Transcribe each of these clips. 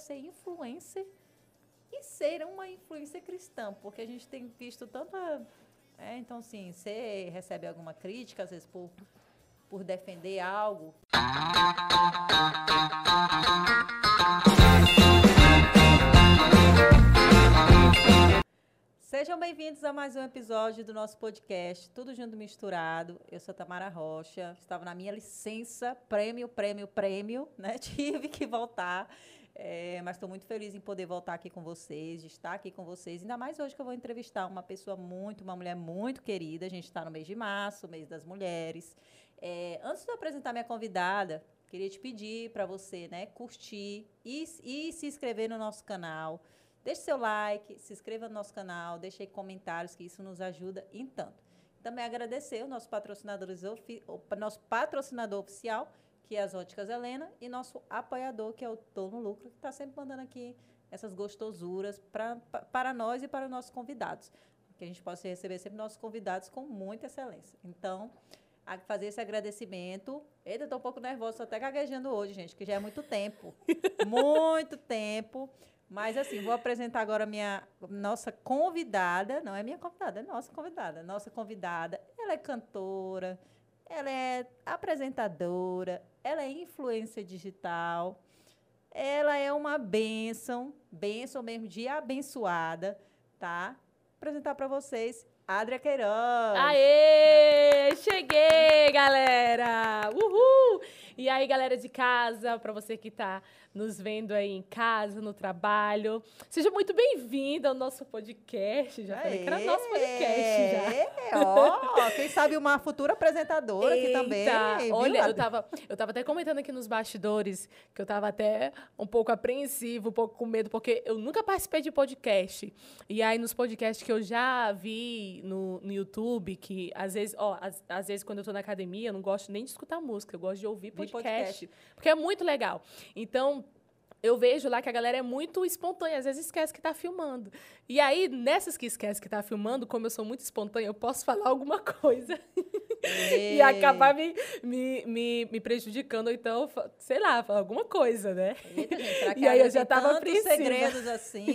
ser influencer e ser uma influência cristã, porque a gente tem visto tanta. É, então, assim, você recebe alguma crítica, às vezes, por, por defender algo. Sejam bem-vindos a mais um episódio do nosso podcast, Tudo Junto Misturado. Eu sou Tamara Rocha, estava na minha licença, prêmio, prêmio, prêmio, né? Tive que voltar. É, mas estou muito feliz em poder voltar aqui com vocês, de estar aqui com vocês. Ainda mais hoje que eu vou entrevistar uma pessoa muito, uma mulher muito querida. A gente está no mês de março, mês das mulheres. É, antes de eu apresentar minha convidada, queria te pedir para você né, curtir e, e se inscrever no nosso canal. Deixe seu like, se inscreva no nosso canal, deixe aí comentários, que isso nos ajuda em tanto. Também agradecer o nosso patrocinadores, o nosso patrocinador oficial, que é as Óticas Helena, e nosso apoiador, que é o Tô no Lucro, que está sempre mandando aqui essas gostosuras pra, pra, para nós e para os nossos convidados. Que a gente possa receber sempre nossos convidados com muita excelência. Então, a fazer esse agradecimento. Eita, estou um pouco nervosa, estou até gaguejando hoje, gente, que já é muito tempo. muito tempo. Mas assim, vou apresentar agora minha nossa convidada, não é minha convidada, é nossa convidada. Nossa convidada, ela é cantora, ela é apresentadora, ela é influência digital. Ela é uma bênção, bênção mesmo de abençoada, tá? Vou apresentar para vocês Adria Queiroz. Aê! Cheguei, galera! Uhul! E aí, galera de casa, para você que está nos vendo aí em casa, no trabalho, seja muito bem-vindo ao nosso podcast. Já falei que era nosso podcast já. Ó, quem sabe uma futura apresentadora Eita, aqui também. Viu? Olha, eu tava, eu tava até comentando aqui nos bastidores que eu tava até um pouco apreensivo, um pouco com medo, porque eu nunca participei de podcast. E aí, nos podcasts que eu já vi no, no YouTube, que às vezes, ó, às, às vezes quando eu tô na academia, eu não gosto nem de escutar música, eu gosto de ouvir podcast podcast, podcast. Porque é muito legal. Então, eu vejo lá que a galera é muito espontânea, às vezes esquece que está filmando. E aí, nessas que esquece que está filmando, como eu sou muito espontânea, eu posso falar alguma coisa e acabar me, me, me, me, prejudicando, ou então, sei lá, falar alguma coisa, né? Eita, gente, e aí eu já tava apreensiva. segredos assim,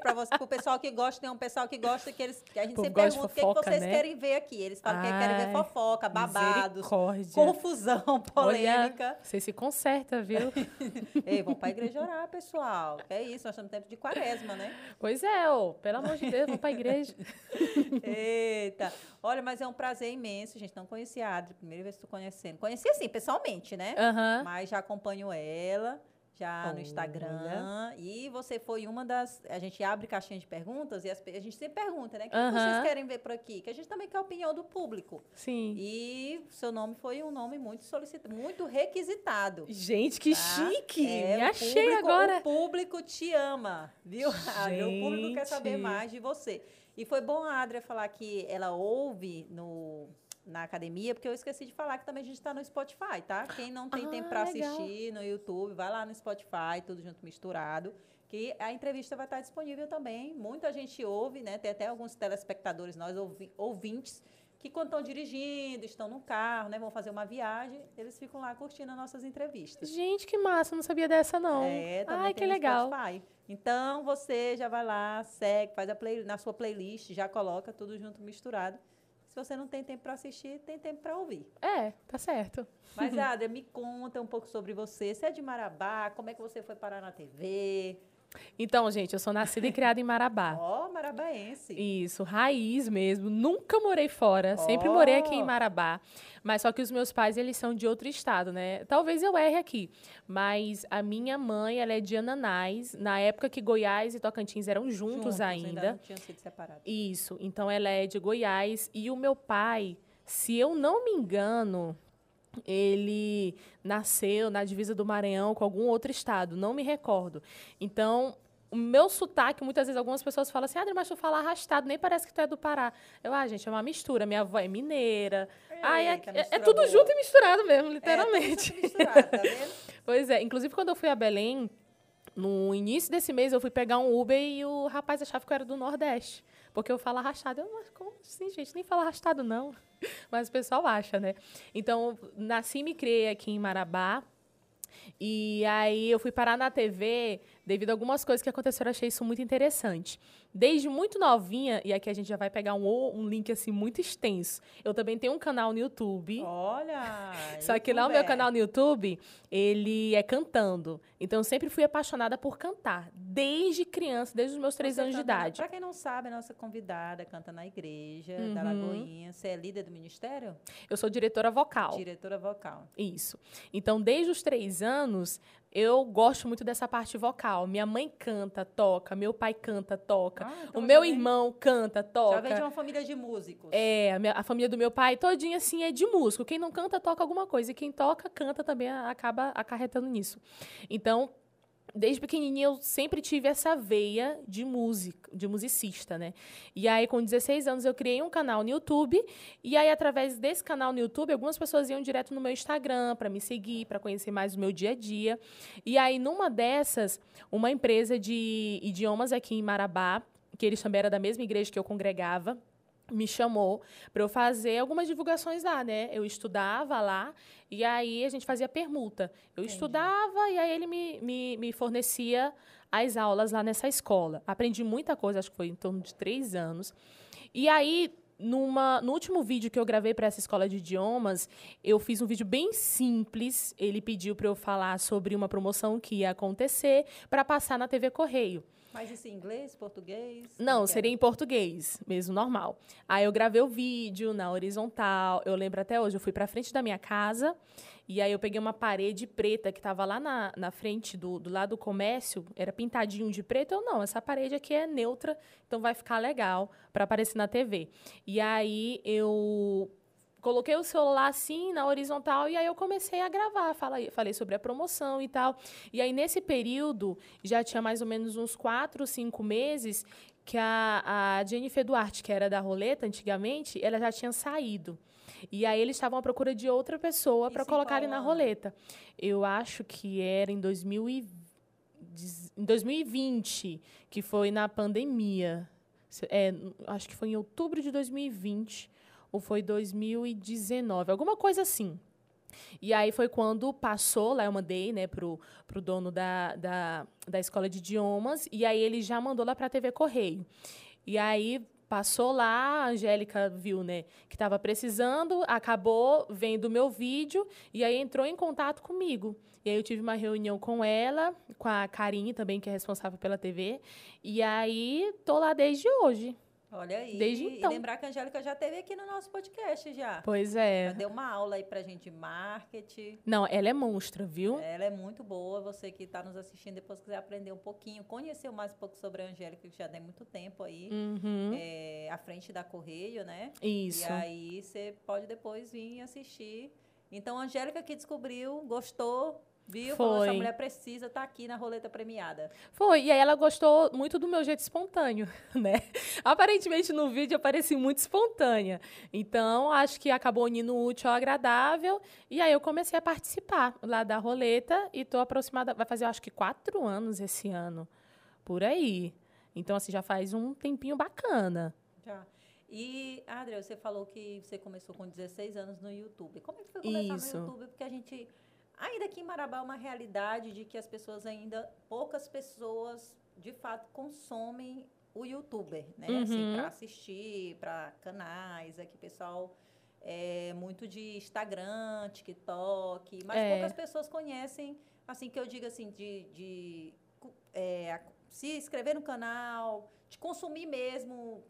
para você, pro pessoal que gosta, tem um pessoal que gosta que eles que a gente sempre pergunta fofoca, o que, que vocês né? querem ver aqui. Eles falam Ai, que querem ver fofoca, babados, confusão, polêmica. Olha, você se conserta, viu? Ei, vamos pra igreja orar, pessoal. É isso, nós estamos no tempo de quaresma, né? Pois é, ô, pelo amor de Deus, vamos pra igreja. Eita. Olha, mas é um prazer imenso, gente. Não conhecia a Adri, primeira vez que estou conhecendo. Conheci, assim, pessoalmente, né? Uhum. Mas já acompanho ela já Olha. no Instagram. E você foi uma das. A gente abre caixinha de perguntas e as, a gente sempre pergunta, né? O que uhum. vocês querem ver por aqui? Que a gente também quer a opinião do público. Sim. E seu nome foi um nome muito solicitado, muito requisitado. Gente, que tá? chique! É, Me achei público, agora. O público te ama, viu? O público quer saber mais de você. E foi bom a Adria falar que ela ouve no na academia, porque eu esqueci de falar que também a gente está no Spotify, tá? Quem não tem ah, tempo para assistir no YouTube, vai lá no Spotify, tudo junto misturado, que a entrevista vai estar disponível também. Muita gente ouve, né? Tem até alguns telespectadores, nós ouvintes, que quando estão dirigindo, estão no carro, né? Vão fazer uma viagem, eles ficam lá curtindo as nossas entrevistas. Gente, que massa, não sabia dessa não. É, também Ai, que legal. Spotify. Então você já vai lá, segue, faz a play, na sua playlist, já coloca tudo junto misturado se você não tem tempo para assistir, tem tempo para ouvir. É, tá certo. Mas, Adria, me conta um pouco sobre você. Você é de Marabá? Como é que você foi parar na TV? Então, gente, eu sou nascida e criada em Marabá. Ó, oh, marabaense. Isso, raiz mesmo. Nunca morei fora, oh. sempre morei aqui em Marabá. Mas só que os meus pais, eles são de outro estado, né? Talvez eu erre aqui, mas a minha mãe, ela é de Ananás, na época que Goiás e Tocantins eram juntos, juntos ainda. ainda não tinham sido separados. Isso, então ela é de Goiás e o meu pai, se eu não me engano, ele nasceu na divisa do Maranhão com algum outro estado, não me recordo. Então, o meu sotaque, muitas vezes algumas pessoas falam assim, ah, mas tu fala arrastado, nem parece que tu é do Pará. Eu, ah, gente, é uma mistura. Minha avó é mineira. ah, é, é, é, tudo boa. junto e misturado mesmo, literalmente. É, tudo misturado, tá vendo? pois é. Inclusive, quando eu fui a Belém, no início desse mês, eu fui pegar um Uber e o rapaz achava que eu era do Nordeste. Porque eu falo arrastado. Eu, mas como assim, gente? Nem falo arrastado, não. Mas o pessoal acha, né? Então, nasci e me criei aqui em Marabá. E aí eu fui parar na TV devido a algumas coisas que aconteceram, eu achei isso muito interessante. Desde muito novinha, e aqui a gente já vai pegar um, um link assim muito extenso. Eu também tenho um canal no YouTube. Olha! Só que lá o meu canal no YouTube, ele é cantando. Então eu sempre fui apaixonada por cantar, desde criança, desde os meus três Você anos de canta- idade. Pra quem não sabe, a nossa convidada canta na igreja da Uhum. Lagoinha. Você é líder do ministério? Eu sou diretora vocal. Diretora vocal. Isso. Então, desde os três anos, eu gosto muito dessa parte vocal. Minha mãe canta, toca. Meu pai canta, toca. Ah, o então meu já vem- irmão canta, Já toca. vem de uma família de músicos. É, a, minha- a família do meu pai todinha, assim, é de músico. Quem não canta, toca alguma coisa. E quem toca, canta também, acaba acarretando nisso. Então, desde pequenininha, eu sempre tive essa veia de música, de musicista, né? E aí, com 16 anos, eu criei um canal no YouTube. E aí, através desse canal no YouTube, algumas pessoas iam direto no meu Instagram para me seguir, para conhecer mais o meu dia a dia. E aí, numa dessas, uma empresa de idiomas aqui em Marabá, que eles também eram da mesma igreja que eu congregava, me chamou para eu fazer algumas divulgações lá, né? Eu estudava lá e aí a gente fazia permuta. Eu Entendi. estudava e aí ele me, me, me fornecia as aulas lá nessa escola. Aprendi muita coisa, acho que foi em torno de três anos. E aí, numa, no último vídeo que eu gravei para essa escola de idiomas, eu fiz um vídeo bem simples. Ele pediu para eu falar sobre uma promoção que ia acontecer para passar na TV Correio. Mas isso em inglês, português? Não, seria em português, mesmo normal. Aí eu gravei o vídeo na horizontal. Eu lembro até hoje, eu fui pra frente da minha casa e aí eu peguei uma parede preta que estava lá na, na frente do, do lado do comércio, era pintadinho de preto. Eu, não, essa parede aqui é neutra, então vai ficar legal para aparecer na TV. E aí eu coloquei o celular assim na horizontal e aí eu comecei a gravar. Falei, falei sobre a promoção e tal. E aí, nesse período, já tinha mais ou menos uns quatro, cinco meses que a, a Jennifer Duarte, que era da roleta antigamente, ela já tinha saído. E aí eles estavam à procura de outra pessoa para colocar na roleta. Eu acho que era em 2000 e dez- em 2020, que foi na pandemia. É, acho que foi em outubro de 2020 ou foi 2019, alguma coisa assim. E aí foi quando passou, lá eu mandei, né, pro, pro dono da, da, da escola de idiomas, e aí ele já mandou lá para a TV Correio. E aí passou lá, a Angélica viu, né, que estava precisando, acabou vendo o meu vídeo, e aí entrou em contato comigo. E aí eu tive uma reunião com ela, com a Karine também, que é responsável pela TV, e aí tô lá desde hoje. Olha aí. Desde então. E lembrar que a Angélica já esteve aqui no nosso podcast já. Pois Já é. deu uma aula aí pra gente de marketing. Não, ela é monstra, viu? Ela é muito boa. Você que está nos assistindo, depois quiser aprender um pouquinho, conhecer mais um pouco sobre a Angélica, que já tem muito tempo aí, Uhum. é, à frente da Correio, né? Isso. E aí você pode depois vir assistir. Então, a Angélica que descobriu, gostou, viu? Falou, essa Foi. mulher precisa estar aqui na roleta premiada. Foi, e aí ela gostou muito do meu jeito espontâneo, né? Aparentemente no vídeo eu pareci muito espontânea. Então, acho que acabou unindo o útil ao agradável. E aí eu comecei a participar lá da roleta e tô aproximada, vai fazer acho que quatro anos esse ano, por aí. Então, assim, já faz um tempinho bacana. Já. E, Adria, você falou que você começou com 16 anos no YouTube. Como é que foi começar Isso. no YouTube? Porque a gente, ainda aqui em Marabá, é uma realidade de que as pessoas ainda, poucas pessoas, de fato, consomem o YouTuber, né? Assim, Uhum. para assistir, para canais. Aqui, pessoal, é muito de Instagram, TikTok, mas É. poucas pessoas conhecem, assim, que eu digo assim, de, de é, se inscrever no canal, de consumir mesmo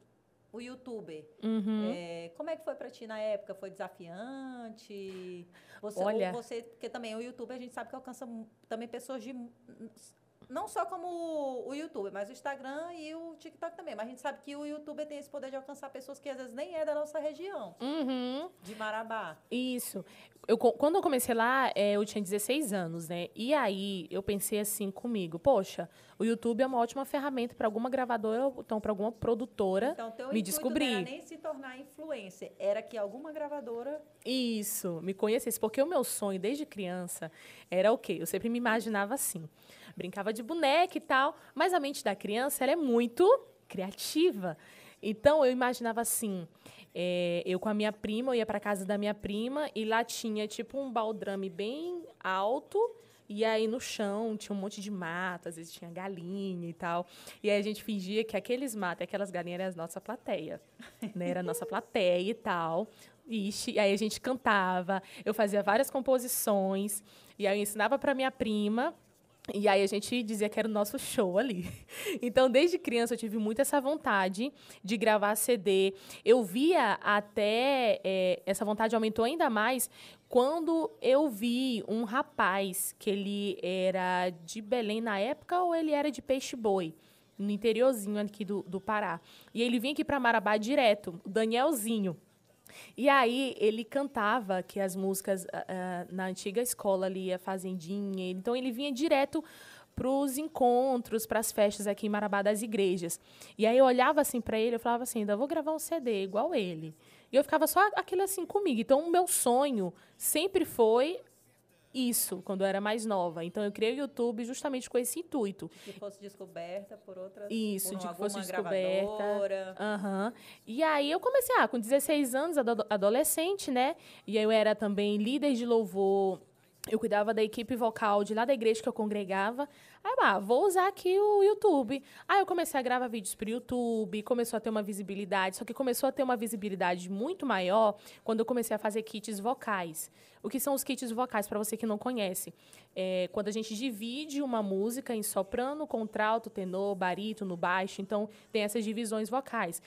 o youtuber. Uhum. É, como é que foi para ti na época? Foi desafiante? Você, ou Olha. você, porque também o YouTube a gente sabe que alcança também pessoas de não só como o, o YouTube, mas o Instagram e o TikTok também. Mas a gente sabe que o YouTuber tem esse poder de alcançar pessoas que às vezes nem é da nossa região, Uhum. de Marabá. Isso. Eu, quando eu comecei lá, é, eu tinha 16 anos, né? E aí eu pensei assim comigo, poxa, o YouTube é uma ótima ferramenta para alguma gravadora ou então para alguma produtora. Então, teu Me intuito descobri. não era nem se tornar influencer, era que alguma gravadora Isso, me conhecesse, porque o meu sonho desde criança era o quê? Eu sempre me imaginava assim. Brincava de boneca e tal, mas a mente da criança ela é muito criativa. Então eu imaginava assim, é, eu com a minha prima, eu ia para casa da minha prima e lá tinha tipo um baldrame bem alto E aí no chão tinha um monte de mato, às vezes tinha galinha e tal. E aí a gente fingia que aqueles matos aquelas galinhas eram a nossa plateia. Né? Era a nossa plateia e tal. Ixi, e aí a gente cantava, eu fazia várias composições, e aí eu ensinava para minha prima, e aí a gente dizia que era o nosso show ali. Então, desde criança eu tive muito essa vontade de gravar CD. Eu via até é, essa vontade aumentou ainda mais quando eu vi um rapaz que ele era de Belém na época ou ele era de Peixe Boi no interiorzinho aqui do, do Pará. E ele vinha aqui para Marabá direto, o Danielzinho. E aí ele cantava que as músicas uh, na antiga escola ali, a Fazendinha. Então ele vinha direto para os encontros, para as festas aqui em Marabá das igrejas. E aí eu olhava assim para ele, eu falava assim, ainda vou gravar um CD igual ele. E eu ficava só aquilo assim comigo. Então o meu sonho sempre foi isso quando eu era mais nova. Então eu criei o YouTube justamente com esse intuito. Que fosse descoberta por outras Isso, por de que fosse descoberta. Uhum. E aí eu comecei, ah, com 16 anos, adolescente, né? E eu era também líder de louvor eu cuidava da equipe vocal de lá da igreja que eu congregava. Aí, ah, vou usar aqui o YouTube. Aí eu comecei a gravar vídeos para o YouTube, começou a ter uma visibilidade, só que começou a ter uma visibilidade muito maior quando eu comecei a fazer kits vocais. O que são os kits vocais, para você que não conhece? É quando a gente divide uma música em soprano, contralto, tenor, barítono, baixo, então tem essas divisões vocais.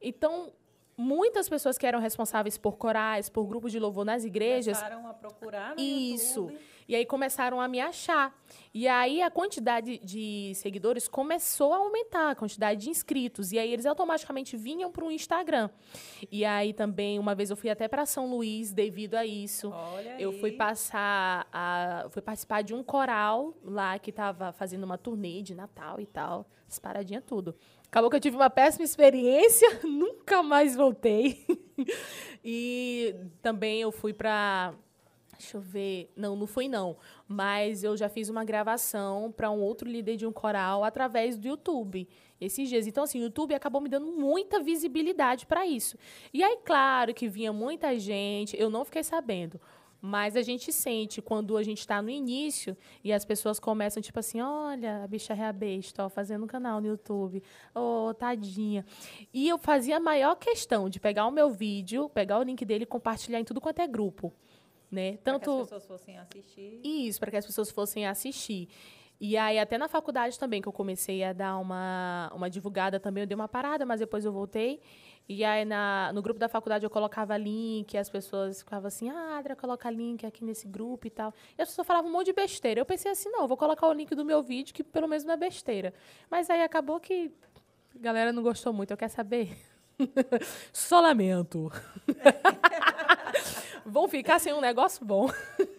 Então, muitas pessoas que eram responsáveis por corais, por grupos de louvor nas igrejas. Começaram a procurar no Isso. YouTube. E aí começaram a me achar. E aí a quantidade de seguidores começou a aumentar, a quantidade de inscritos. E aí eles automaticamente vinham para o Instagram. E aí também, uma vez eu fui até para São Luís devido a isso. Olha eu aí. fui passar a. fui participar de um coral lá que estava fazendo uma turnê de Natal e tal. As paradinhas tudo. Acabou que eu tive uma péssima experiência, nunca mais voltei. e também eu fui para Deixa eu ver. Não, não fui não. Mas eu já fiz uma gravação para um outro líder de um coral através do YouTube esses dias. Então, assim, o YouTube acabou me dando muita visibilidade para isso. E aí, claro que vinha muita gente, eu não fiquei sabendo. Mas a gente sente quando a gente está no início e as pessoas começam, tipo assim, olha, a bicha é a besta, ó, fazendo um canal no YouTube. Ô, oh, tadinha. E eu fazia a maior questão de pegar o meu vídeo, pegar o link dele e compartilhar em tudo quanto é grupo. Né? Tanto... Para que as pessoas fossem assistir. Isso, para que as pessoas fossem assistir. E aí, até na faculdade também, que eu comecei a dar uma, uma divulgada também, eu dei uma parada, mas depois eu voltei. E aí, na, no grupo da faculdade, eu colocava link, as pessoas ficavam assim, ah, Adria, coloca link aqui nesse grupo e tal. E as pessoas falavam um monte de besteira. Eu pensei assim, não, vou colocar o link do meu vídeo, que pelo menos não é besteira. Mas aí acabou que a galera não gostou muito. Eu quero saber. Só lamento. Vão ficar sem um negócio bom.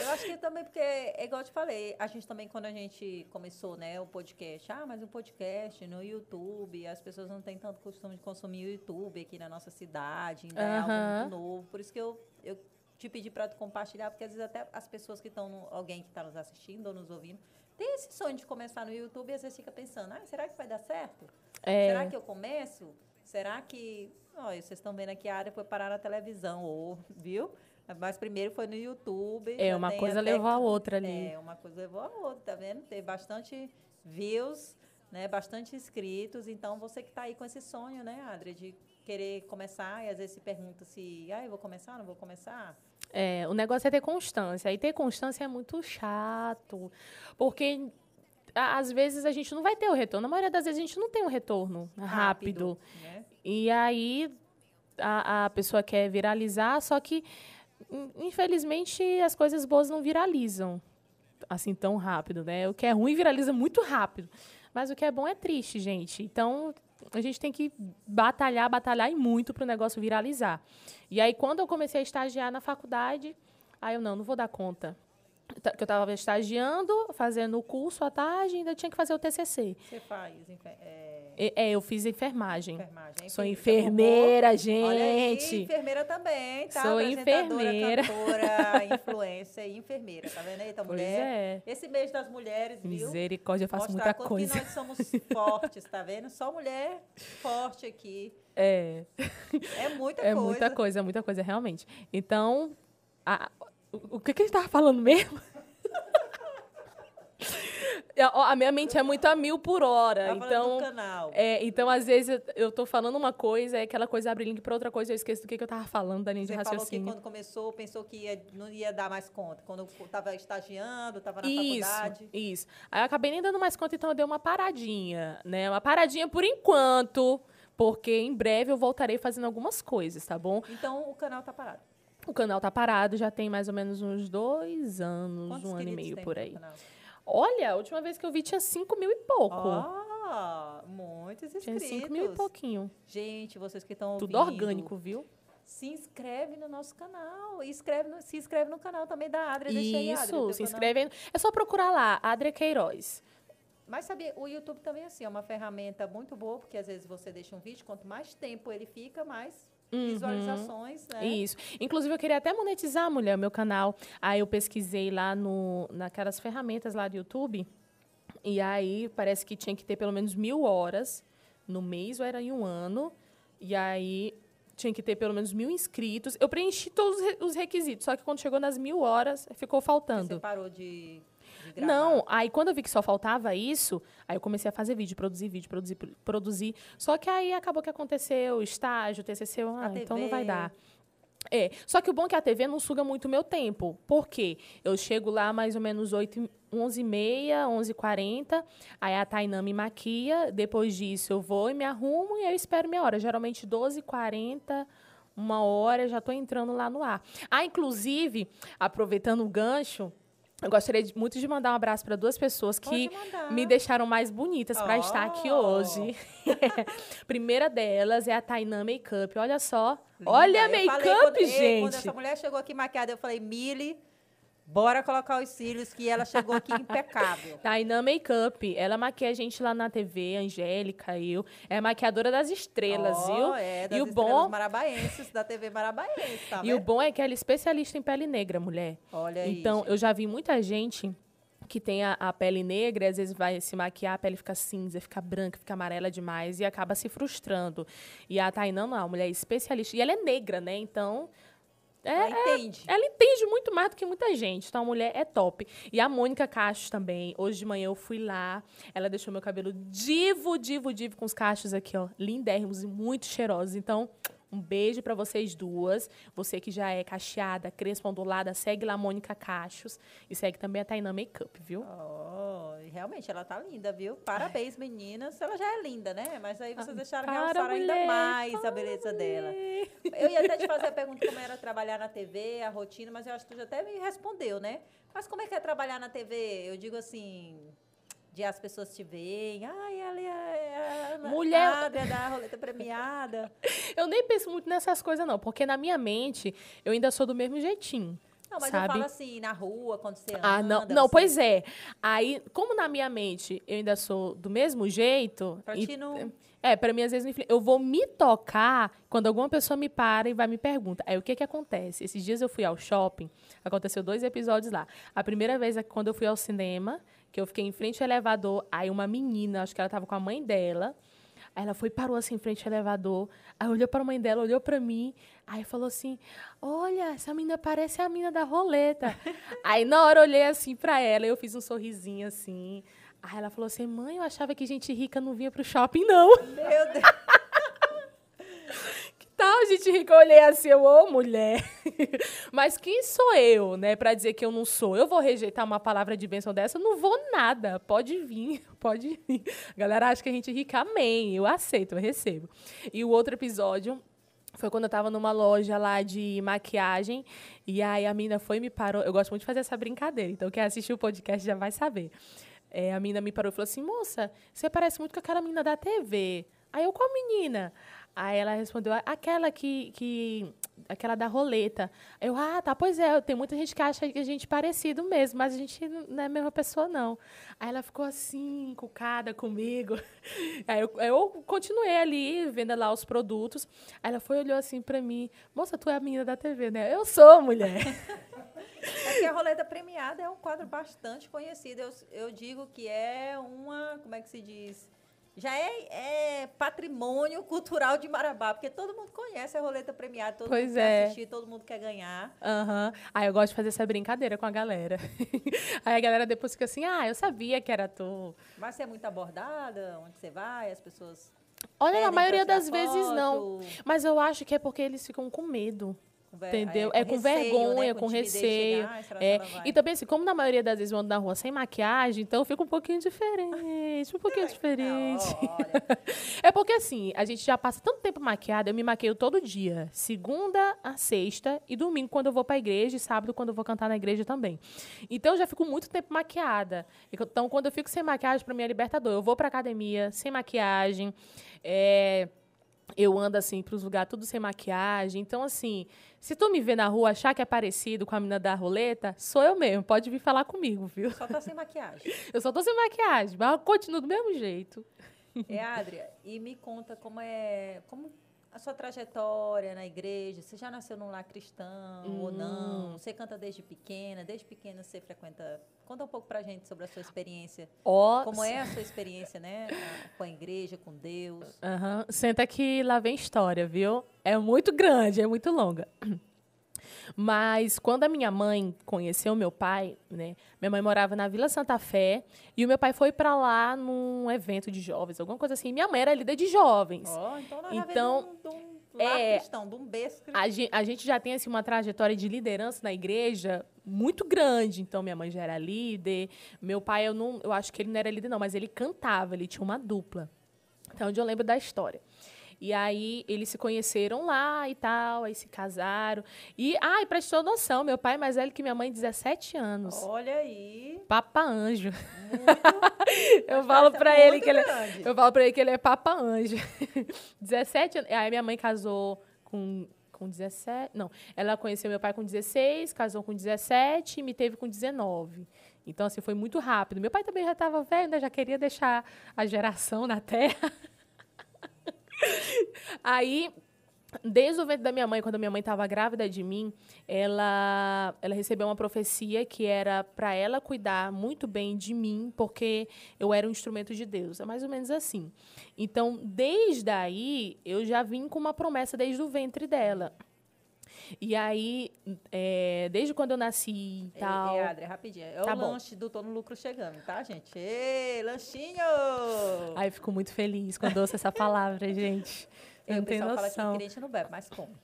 Eu acho que também, porque, é igual eu te falei, a gente também, quando a gente começou, né, o podcast, ah, mas o podcast no YouTube, as pessoas não têm tanto costume de consumir o YouTube aqui na nossa cidade, ainda é algo muito novo. Por isso que eu, eu te pedi para tu compartilhar, porque às vezes até as pessoas que estão, alguém que está nos assistindo ou nos ouvindo, tem esse sonho de começar no YouTube e às vezes fica pensando, ah, será que vai dar certo? É. Será que eu começo? Será que. Olha, vocês estão vendo aqui a área foi parar na televisão, ou, viu? Mas primeiro foi no YouTube. É, uma coisa levou a outra ali. É, uma coisa levou a outra, tá vendo? Teve bastante views, né? Bastante inscritos. Então, você que está aí com esse sonho, né, Adri, de querer começar e às vezes se pergunta se, ah, eu vou começar, não vou começar. É, o negócio é ter constância. E ter constância é muito chato. Porque às vezes a gente não vai ter o retorno. Na maioria das vezes a gente não tem um retorno rápido. rápido né? E aí a, a pessoa quer viralizar, só que infelizmente, as coisas boas não viralizam assim tão rápido, né? O que é ruim viraliza muito rápido. Mas o que é bom é triste, gente. Então, a gente tem que batalhar, batalhar e muito para o negócio viralizar. E aí, quando eu comecei a estagiar na faculdade, aí eu não, não vou dar conta que eu estava estagiando, fazendo o curso à tarde, ainda tinha que fazer o TCC. Você faz? É... é, eu fiz enfermagem. enfermagem. Sou enfermeira, gente. Olha aí, enfermeira também, tá? Sou enfermeira. cantora, influência e enfermeira, tá vendo aí? Então, pois mulher, é. esse mês das mulheres, viu? Misericórdia, eu faço Mostrar muita coisa. nós somos fortes, tá vendo? Só mulher forte aqui. É. É muita é coisa. É muita coisa, muita coisa, realmente. Então, a, o, que, que a gente estava falando mesmo? A minha mente é muito a mil por hora. Tá então, canal. É, então, às vezes, eu, eu tô falando uma coisa, é aquela coisa abre link para outra coisa, eu esqueço do que, que eu tava falando da linha Você de raciocínio. falou que quando começou, pensou que ia, não ia dar mais conta. Quando estava estagiando, estava na isso, faculdade. Isso. Aí eu acabei nem dando mais conta, então eu dei uma paradinha, né? Uma paradinha por enquanto, porque em breve eu voltarei fazendo algumas coisas, tá bom? Então o canal tá parado. O canal tá parado já tem mais ou menos uns dois anos, Quantos um ano e meio por aí. Olha, a última vez que eu vi tinha 5 mil e pouco. Ah, muitos tinha inscritos. 5 mil e pouquinho. Gente, vocês que estão ouvindo. Tudo orgânico, viu? Se inscreve no nosso canal. E se inscreve no canal também da Adria. Aí, Isso, se inscreve. É só procurar lá, Adria Queiroz. Mas sabia, o YouTube também assim, é uma ferramenta muito boa, porque às vezes você deixa um vídeo, quanto mais tempo ele fica, mais Uhum. visualizações, né? Isso. Inclusive, eu queria até monetizar, mulher, meu canal. Aí eu pesquisei lá no, naquelas ferramentas lá do YouTube. E aí parece que tinha que ter pelo menos mil horas no mês, ou era em um ano. E aí tinha que ter pelo menos mil inscritos. Eu preenchi todos os re- os requisitos, só que quando chegou nas mil horas, ficou Você faltando. parou de. Não, aí quando eu vi que só faltava isso, aí eu comecei a fazer vídeo, produzir vídeo, produzir, pro- produzir. Só que aí acabou que aconteceu, estágio, TCC, ah, então não vai dar. É, só que o bom é que a TV não suga muito o meu tempo. Por quê? Eu chego lá mais ou menos 8, 11h30, 11h40, aí a Tainã me maquia, depois disso eu vou e me arrumo e eu espero minha hora. Geralmente 12h40, uma hora, já estou entrando lá no ar. Ah, inclusive, aproveitando o gancho, eu gostaria de- muito de mandar um abraço para duas pessoas que me deixaram mais bonitas para estar aqui Oh. hoje. Primeira delas é a Tainã Makeup. Olha só. Linda. Olha a make-up, gente. Quando essa mulher chegou aqui maquiada, eu falei, Mili, bora colocar os cílios, que ela chegou aqui impecável. Tainã Makeup. Ela maquia a gente lá na TV, a Angélica, eu. É maquiadora das estrelas, Ó, viu? É, das e o bom, marabaenses, da TV marabaense, tá e o bom é que ela é especialista em pele negra, mulher. Olha aí, Então, gente. eu já vi muita gente que tem a, a pele negra e às vezes vai se maquiar, a pele fica cinza, fica branca, fica amarela demais e acaba se frustrando. E a Tainã não, a mulher é especialista. E ela é negra, né? Então, é, Ela entende. ela entende muito mais do que muita gente. Então, a mulher é top. E a Mônica Cachos também. Hoje de manhã eu fui lá. Ela deixou meu cabelo divo, divo, divo, com os cachos aqui, ó. Lindérrimos e muito cheirosos. Então, um beijo pra vocês duas. Você que já é cacheada, crespa, ondulada, segue lá a Mônica Cachos. E segue também a Tainã Makeup, viu? Oh, realmente, ela tá linda, viu? Parabéns, meninas. Ela já é linda, né? Mas aí vocês deixaram para, realçar ainda mulher, mais a beleza dela. Eu ia até te fazer a pergunta como era trabalhar na TV, a rotina, mas eu acho que tu já até me respondeu, né? Mas como é que é trabalhar na TV? Eu digo assim, de as pessoas te veem, ai, ela é a Ana- Mulher- a Adria da roleta premiada. Eu nem penso muito nessas coisas, não. Porque na minha mente, eu ainda sou do mesmo jeitinho. Não, mas sabe? eu falo assim, na rua, quando você anda. Ah, não, não, você- pois é. Aí, como na minha mente eu ainda sou do mesmo jeito. Pra e- não- É, pra mim, às vezes, eu vou me tocar quando alguma pessoa me para e vai me perguntar. Aí, o que que acontece? Esses dias eu fui ao shopping, aconteceu dois episódios lá. A primeira vez é quando eu fui ao cinema, que eu fiquei em frente ao elevador, aí uma menina, acho que ela tava com a mãe dela, Aí ela foi e parou assim em frente ao elevador. Aí olhou para a mãe dela, olhou para mim. Aí falou assim: Olha, essa menina parece a mina da roleta. aí na hora eu olhei assim para ela, eu fiz um sorrisinho assim. Aí ela falou assim: Mãe, eu achava que gente rica não vinha pro shopping, não. Meu Deus. Tal, gente rica? Eu olhei assim, eu, ô mulher. Mas quem sou eu, né, para dizer que eu não sou? Eu vou rejeitar uma palavra de bênção dessa? Eu não vou nada. Pode vir, pode vir. A galera acha que a gente é rica, amém. Eu aceito, eu recebo. E o outro episódio foi quando eu tava numa loja lá de maquiagem. E aí a mina foi e me parou. Eu gosto muito de fazer essa brincadeira. Então, quem assistiu o podcast já vai saber. É, a mina me parou e falou assim: Moça, você parece muito com aquela menina da TV. Aí eu, qual menina? Aí ela respondeu: aquela que. que aquela da roleta. Eu, ah, tá, pois é, tem muita gente que acha que a gente é parecido mesmo, mas a gente não é a mesma pessoa, não. Aí ela ficou assim, cucada comigo. Aí eu, eu continuei ali, vendo lá os produtos. Aí ela foi olhou assim pra mim: Moça, tu é a menina da TV, né? Eu sou, mulher. É que a roleta premiada é um quadro bastante conhecido. Eu, eu digo que é uma, como é que se diz? Já é, é, patrimônio cultural de Marabá, porque todo mundo conhece a roleta premiada, todo Pois mundo é. quer assistir, todo mundo quer ganhar. Aham. Aí eu gosto de fazer essa brincadeira com a galera. Aí a galera depois fica assim, ah, eu sabia que era tu. Mas você é muito abordada, onde você vai, as pessoas. Olha, na maioria das vezes não. foto, Mas eu acho que é porque eles ficam com medo. Entendeu? É com receio, vergonha, né? com timidez, receio. chegar, "Ai, será que É. ela vai?" E também, assim, como na maioria das vezes eu ando na rua sem maquiagem, então fica um pouquinho diferente. Um pouquinho diferente. Não, olha, É porque, assim, a gente já passa tanto tempo maquiada, eu me maqueio todo dia. Segunda a sexta e domingo quando eu vou pra igreja e sábado quando eu vou cantar na igreja também. Então, eu já fico muito tempo maquiada. Então, quando eu fico sem maquiagem, pra mim é libertador. Eu vou pra academia sem maquiagem. é, Eu ando, assim, pros lugares tudo sem maquiagem. Então, assim, se tu me ver na rua achar que é parecido com a menina da roleta, sou eu mesmo. Pode vir falar comigo, viu? só tá sem maquiagem. Eu só tô sem maquiagem, mas eu continuo do mesmo jeito. É, Adria, e me conta como é. Como a sua trajetória na igreja. Você já nasceu num lar cristão ou Hum. não? Você canta desde pequena? Desde pequena você frequenta. Conta um pouco pra gente sobre a sua experiência. Ó, Como é a sua experiência, né? Com a igreja, com Deus. Aham. Senta que lá vem história, viu? É muito grande, é muito longa. Mas quando a minha mãe conheceu meu pai, né? Minha mãe morava na Vila Santa Fé e o meu pai foi pra lá num evento de jovens, alguma coisa assim. Minha mãe era líder de jovens. Ó, então Então, lar é, cristão, de um berço. A a gente já tem assim, uma trajetória de liderança na igreja muito grande. Então, minha mãe já era líder. Meu pai, eu, não, eu acho que ele não era líder, não, mas ele cantava, ele tinha uma dupla. Então, onde eu lembro da história. E aí, eles se conheceram lá e tal, aí se casaram. E, ai, pra te noção, meu pai é mais velho que minha mãe, 17 anos. Olha aí. Papa Anjo. eu Mas falo parece pra muito ele que ele, é grande. eu falo pra ele que ele é Papa Anjo. 17 anos. Aí minha mãe casou com, com 17. Não, ela conheceu meu pai com 16, casou com 17 e me teve com 19. Então, assim, foi muito rápido. Meu pai também já estava velho, né? Já queria deixar a geração na terra. Aí, desde o ventre da minha mãe, quando a minha mãe estava grávida de mim, ela, ela recebeu uma profecia que era para ela cuidar muito bem de mim, porque eu era um instrumento de Deus. É mais ou menos assim. Então, desde aí, eu já vim com uma promessa desde o ventre dela. E aí, é, desde quando eu nasci e tal. Ei, ei, Adria, rapidinho. É Tá o bom. lanche do Tô no Lucro chegando, tá, gente? Ei, lanchinho! Aí eu fico muito feliz quando ouço essa palavra, gente. Ei, Não o tem pessoal fala que noção. crente não bebe, mas come.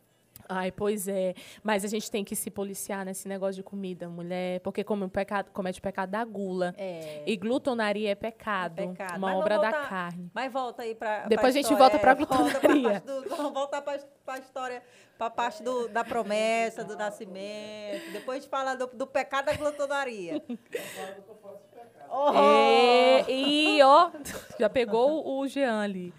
Ai, pois é. Mas a gente tem que se policiar nesse negócio de comida, mulher. Porque come o pecado, comete o pecado da gula. É. E glutonaria é pecado. É pecado. Uma Mas obra da carne. Mas volta aí pra. Depois a gente história, volta pra é, volta pra glutonaria. do- vamos voltar pra, pra história, pra parte do, da promessa, do nascimento. Depois a gente fala do, do pecado da glutonaria. Oh! É, e, ó, já pegou o Jean ali.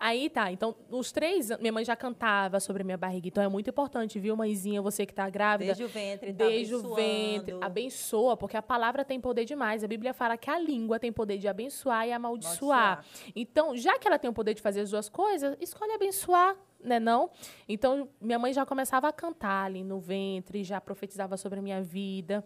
Aí tá, então, nos três anos, minha mãe já cantava sobre a minha barriga. Então é muito importante, viu, mãezinha, você que tá grávida. Desde o ventre, tá Desde o abençoando. ventre. Abençoa, porque a palavra tem poder demais. A Bíblia fala que a língua tem poder de abençoar e amaldiçoar. Então, já que ela tem o poder de fazer as duas coisas, escolhe abençoar, né não? Então, minha mãe já começava a cantar ali no ventre, já profetizava sobre a minha vida.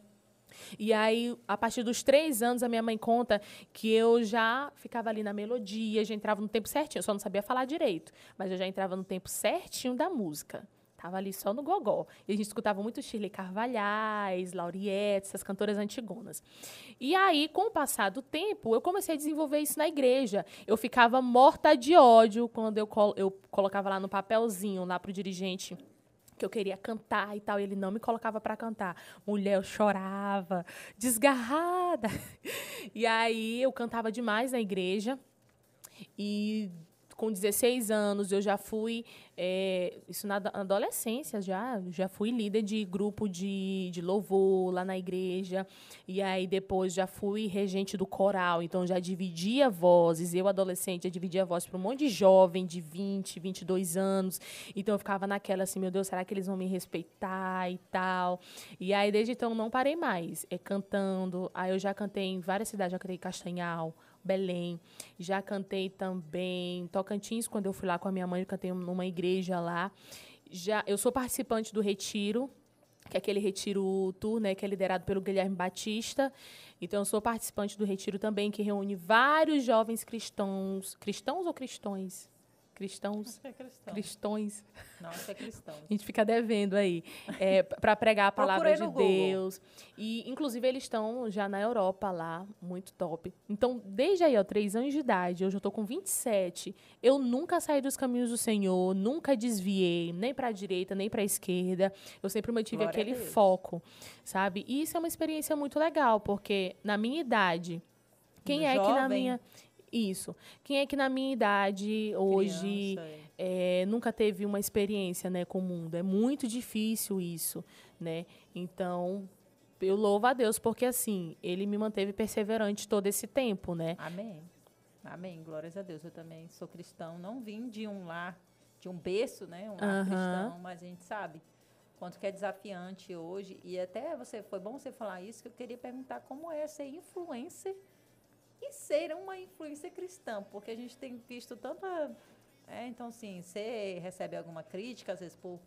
E aí, a partir dos três anos, a minha mãe conta que eu já ficava ali na melodia, já entrava no tempo certinho. Só não sabia falar direito, mas eu já entrava no tempo certinho da música. Tava ali só no gogó. E a gente escutava muito Shirley Carvalhais, Lauriette, essas cantoras antigonas. E aí, com o passar do tempo, eu comecei a desenvolver isso na igreja. Eu ficava morta de ódio quando eu, col eu colocava lá no papelzinho, lá pro dirigente, eu queria cantar e tal, e ele não me colocava para cantar. Mulher, eu chorava, desgarrada. E aí eu cantava demais na igreja. E com 16 anos eu já fui, é, isso na ado- adolescência já, já fui líder de grupo de, de louvor lá na igreja. E aí depois já fui regente do coral, então já dividia vozes. Eu, adolescente, já dividia voz para um monte de jovem de 20, 22 anos. Então eu ficava naquela assim, meu Deus, será que eles vão me respeitar e tal? E aí desde então não parei mais, é, cantando. Aí eu já cantei em várias cidades, já cantei em Castanhal, Belém. Já cantei também Tocantins, quando eu fui lá com a minha mãe, eu cantei numa igreja lá. Já, eu sou participante do Retiro, que é aquele retiro tour, né, que é liderado pelo Guilherme Batista. Então, eu sou participante do retiro também, que reúne vários jovens cristãos. Cristãos ou cristões? Cristãos, é cristão. cristões. Não, acho é cristão. A gente fica devendo aí é, para pregar a palavra de Google. Deus. E inclusive eles estão já na Europa lá, muito top. Então, desde aí, ó, três anos de idade, hoje eu tô com 27. Eu nunca saí dos caminhos do Senhor, nunca desviei, nem para a direita, nem para a esquerda. Eu sempre mantive Glória aquele foco, sabe? E isso é uma experiência muito legal, porque na minha idade, quem Do é que na jovem. minha isso. Quem é que na minha idade hoje é. é, nunca teve uma experiência né, com o mundo? É muito difícil isso, né? Então, eu louvo a Deus porque assim ele me manteve perseverante todo esse tempo, né? Amém. Amém. Glórias a Deus. Eu também sou cristão. Não vim de um lar, de um berço, né? Um lar cristão, mas a gente sabe quanto que é desafiante hoje. E até você foi bom você falar isso, que eu queria perguntar como é ser influencer e ser uma influência cristã, porque a gente tem visto tanta. É, então, assim, você recebe alguma crítica, às vezes, por,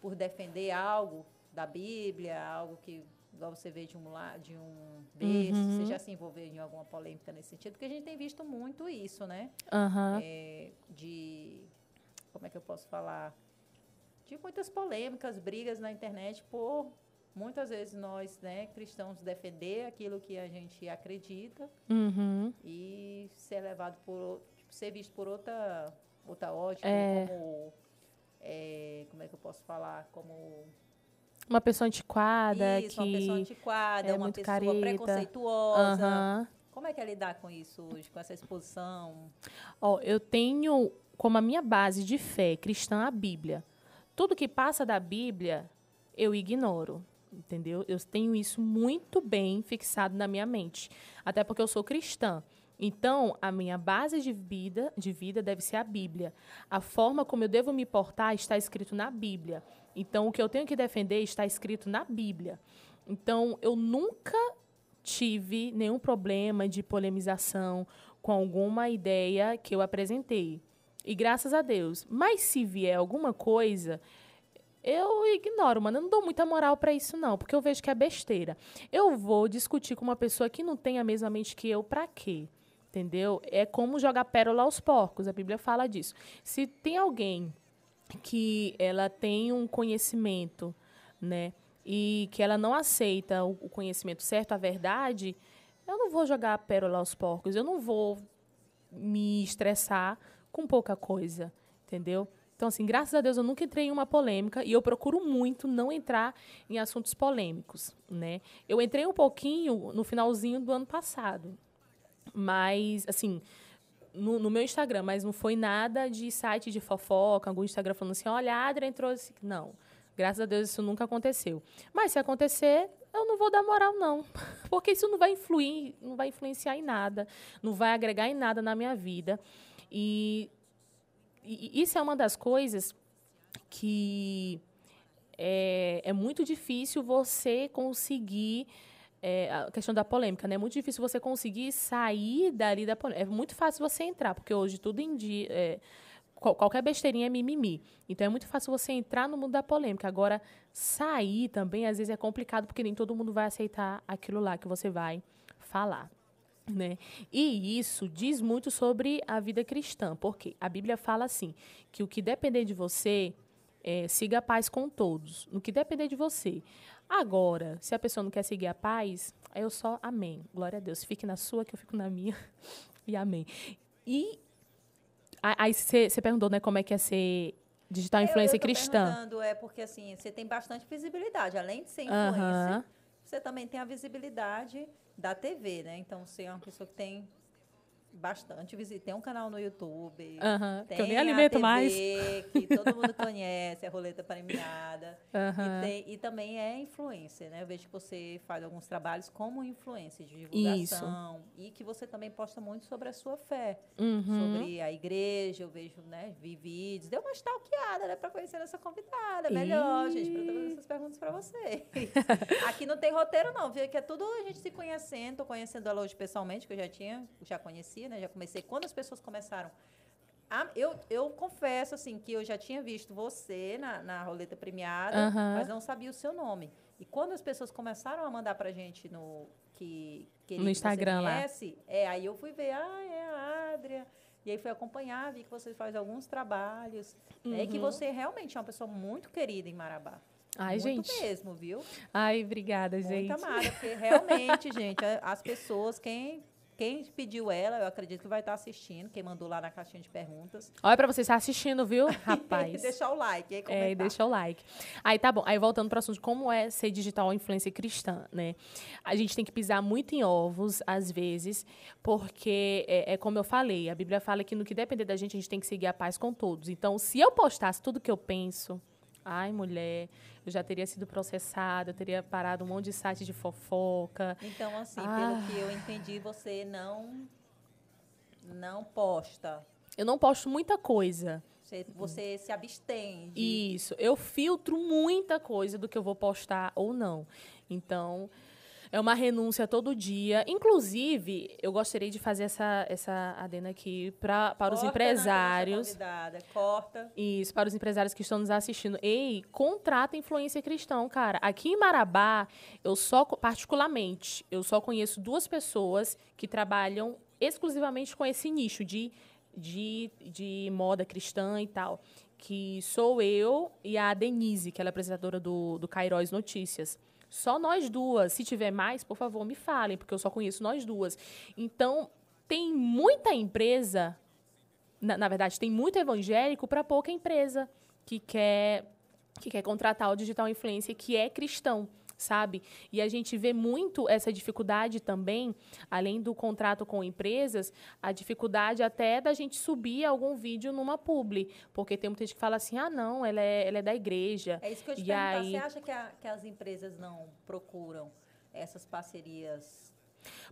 por defender algo da Bíblia, algo que, igual você vê de um, de um berço, Uhum. você já se envolveu em alguma polêmica nesse sentido? Porque a gente tem visto muito isso, né? Aham. É, de. Como é que eu posso falar? De muitas polêmicas, brigas na internet por muitas vezes nós, né, cristãos, defender aquilo que a gente acredita Uhum. e ser levado por tipo, ser visto por outra outra ótica É. como é, como é que eu posso falar como Uma pessoa antiquada isso, que uma pessoa antiquada é uma muito pessoa careta. preconceituosa Aham. como é que é lidar com isso hoje com essa exposição Ó, eu tenho como a minha base de fé cristã a Bíblia. Tudo que passa da Bíblia, eu ignoro. Entendeu? Eu tenho isso muito bem fixado na minha mente. Até porque eu sou cristã. Então, a minha base de vida, de vida deve ser a Bíblia. A forma como eu devo me portar está escrito na Bíblia. Então, o que eu tenho que defender está escrito na Bíblia. Então, eu nunca tive nenhum problema de polemização com alguma ideia que eu apresentei. E graças a Deus. Mas se vier alguma coisa, eu ignoro, mano. Eu não dou muita moral pra isso, não, porque eu vejo que é besteira. Eu vou discutir com uma pessoa que não tem a mesma mente que eu, pra quê? Entendeu? É como jogar pérola aos porcos. A Bíblia fala disso. Se tem alguém que ela tem um conhecimento, né? E que ela não aceita o conhecimento certo, a verdade, eu não vou jogar pérola aos porcos. Eu não vou me estressar com pouca coisa, entendeu? Então, assim, graças a Deus eu nunca entrei em uma polêmica e eu procuro muito não entrar em assuntos polêmicos, né? Eu entrei um pouquinho no finalzinho do ano passado, mas, assim, no, no meu Instagram, mas não foi nada de site de fofoca, algum Instagram falando assim, olha, a Adria entrou assim. Não, graças a Deus isso nunca aconteceu. Mas se acontecer, eu não vou dar moral, não. Porque isso não vai influir, não vai influenciar em nada, não vai agregar em nada na minha vida. E, isso é uma das coisas que é, é muito difícil você conseguir é, a questão da polêmica, né? É muito difícil você conseguir sair dali da polêmica. É muito fácil você entrar, porque hoje tudo em dia. é, qual- qualquer besteirinha é mimimi. Então é muito fácil você entrar no mundo da polêmica. Agora, sair também, às vezes, é complicado, porque nem todo mundo vai aceitar aquilo lá que você vai falar. Né? E isso diz muito sobre a vida cristã, porque a Bíblia fala assim: que o que depender de você, é, siga a paz com todos. No que depender de você. Agora, se a pessoa não quer seguir a paz, eu só amém. Glória a Deus. Fique na sua, que eu fico na minha. E amém. E aí você perguntou, né, como é que é ser digital influencer eu, eu tô cristã. perguntando, é porque assim, você tem bastante visibilidade. Além de ser influencer, você também tem a visibilidade da TV, né? Então, você é uma pessoa que tem bastante visita. Tem um canal no YouTube. Tem que eu nem alimento TV, mais. que todo mundo conhece, a roleta premiada. E, tem- e também é influencer, né? Eu vejo que você faz alguns trabalhos como influencer de divulgação. E que você também posta muito sobre a sua fé. Uhum. Sobre a igreja, eu vejo, né? Vi vídeos. Deu uma stalkeada, né? Pra conhecer essa convidada. Melhor, gente, pra fazendo essas perguntas pra você. Aqui não tem roteiro, não, viu? Aqui é tudo a gente se conhecendo. Tô conhecendo ela hoje pessoalmente, que eu já tinha, já conhecia, né? Já comecei. Quando as pessoas começaram a- eu, eu confesso, assim, que eu já tinha visto você na, na roleta premiada, mas não sabia o seu nome. E quando as pessoas começaram a mandar pra gente no que, que No Instagram lá. conhece, é, aí eu fui ver, ah, é a Adria. E aí fui acompanhar, vi que você faz alguns trabalhos. né, E que Uhum. você realmente é uma pessoa muito querida em Marabá. Ai, muito gente. mesmo, viu? Ai, obrigada, gente. Muito amada, porque realmente, gente, as pessoas, quem, quem pediu ela, eu acredito que vai estar assistindo, quem mandou lá na caixinha de perguntas. Olha pra você estar assistindo, viu, rapaz? deixar o like aí É, e comentar. deixa o like. Aí tá bom. Aí voltando para o assunto, como é ser digital influencer cristã, né? A gente tem que pisar muito em ovos, às vezes, porque é, é como eu falei, a Bíblia fala que no que depender da gente, a gente tem que seguir a paz com todos. Então, se eu postasse tudo que eu penso, ai, mulher, eu já teria sido processada, eu teria parado um monte de site de fofoca. Então, assim, Ah. pelo que eu entendi, você não não posta. Eu não posto muita coisa. Você, você se abstém de... Isso, eu filtro muita coisa do que eu vou postar ou não. Então, é uma renúncia todo dia. Inclusive, eu gostaria de fazer essa, essa adena aqui pra, para os Corta nossa empresários. Corta. Isso, para os empresários que estão nos assistindo. Ei, contrata influência cristão, cara. Aqui em Marabá, eu só, particularmente, eu só conheço duas pessoas que trabalham exclusivamente com esse nicho de, de, de moda cristã e tal. Que sou eu e a Denise, que ela é apresentadora do, do Cairóis Notícias. Só nós duas. Se tiver mais, por favor, me falem, porque eu só conheço nós duas. Então, tem muita empresa na, na verdade, tem muito evangélico para pouca empresa que quer que quer contratar o digital influencer que é cristão, sabe? E a gente vê muito essa dificuldade também, além do contrato com empresas, a dificuldade até da gente subir algum vídeo numa publi, porque tem muita gente que fala assim: "Ah, não, ela é, ela é da igreja". É isso que eu te E perguntar. aí- Você acha que, a- que as empresas não procuram essas parcerias?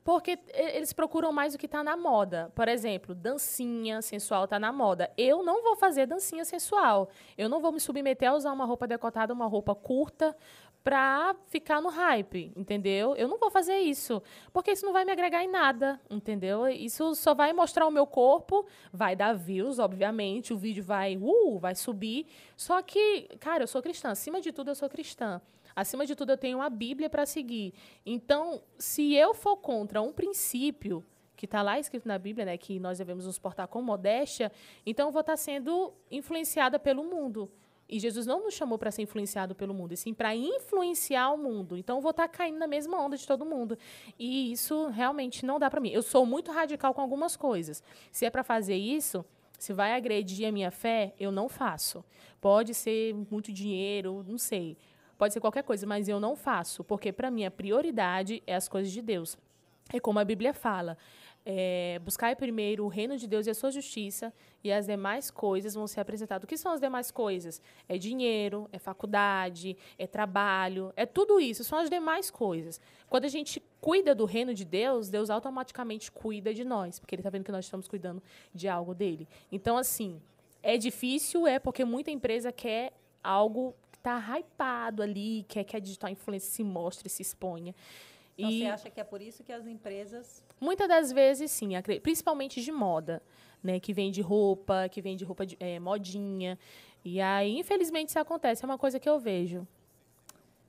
Porque eles procuram mais o que está na moda. Por exemplo, dancinha sensual está na moda. Eu não vou fazer dancinha sensual. Eu não vou me submeter a usar uma roupa decotada, uma roupa curta, para ficar no hype, entendeu? Eu não vou fazer isso, porque isso não vai me agregar em nada, entendeu? Isso só vai mostrar o meu corpo, vai dar views, obviamente, o vídeo vai, uh, vai subir. Só que, cara, eu sou cristã. Acima de tudo, eu sou cristã. Acima de tudo, eu tenho a Bíblia para seguir. Então, se eu for contra um princípio que está lá escrito na Bíblia, né, que nós devemos nos portar com modéstia, então eu vou estar sendo influenciada pelo mundo. E Jesus não nos chamou para ser influenciado pelo mundo, e sim para influenciar o mundo. Então eu vou estar caindo na mesma onda de todo mundo. E isso realmente não dá para mim. Eu sou muito radical com algumas coisas. Se é para fazer isso, se vai agredir a minha fé, eu não faço. Pode ser muito dinheiro, não sei. Pode ser qualquer coisa, mas eu não faço, porque para mim a prioridade é as coisas de Deus. É como a Bíblia fala: é, buscai primeiro o reino de Deus e a sua justiça, e as demais coisas vão ser apresentadas. O que são as demais coisas? É dinheiro, é faculdade, é trabalho, é tudo isso, são as demais coisas. Quando a gente cuida do reino de Deus, Deus automaticamente cuida de nós, porque Ele está vendo que nós estamos cuidando de algo dele. Então, assim, é difícil, é porque muita empresa quer algo que está hypado ali, quer que a digital influência se mostre, se exponha. Então, E- você acha que é por isso que as empresas... Muitas das vezes, sim, principalmente de moda, né? Que vende roupa, que vende roupa de, eh, modinha. E aí, infelizmente, isso acontece. É uma coisa que eu vejo.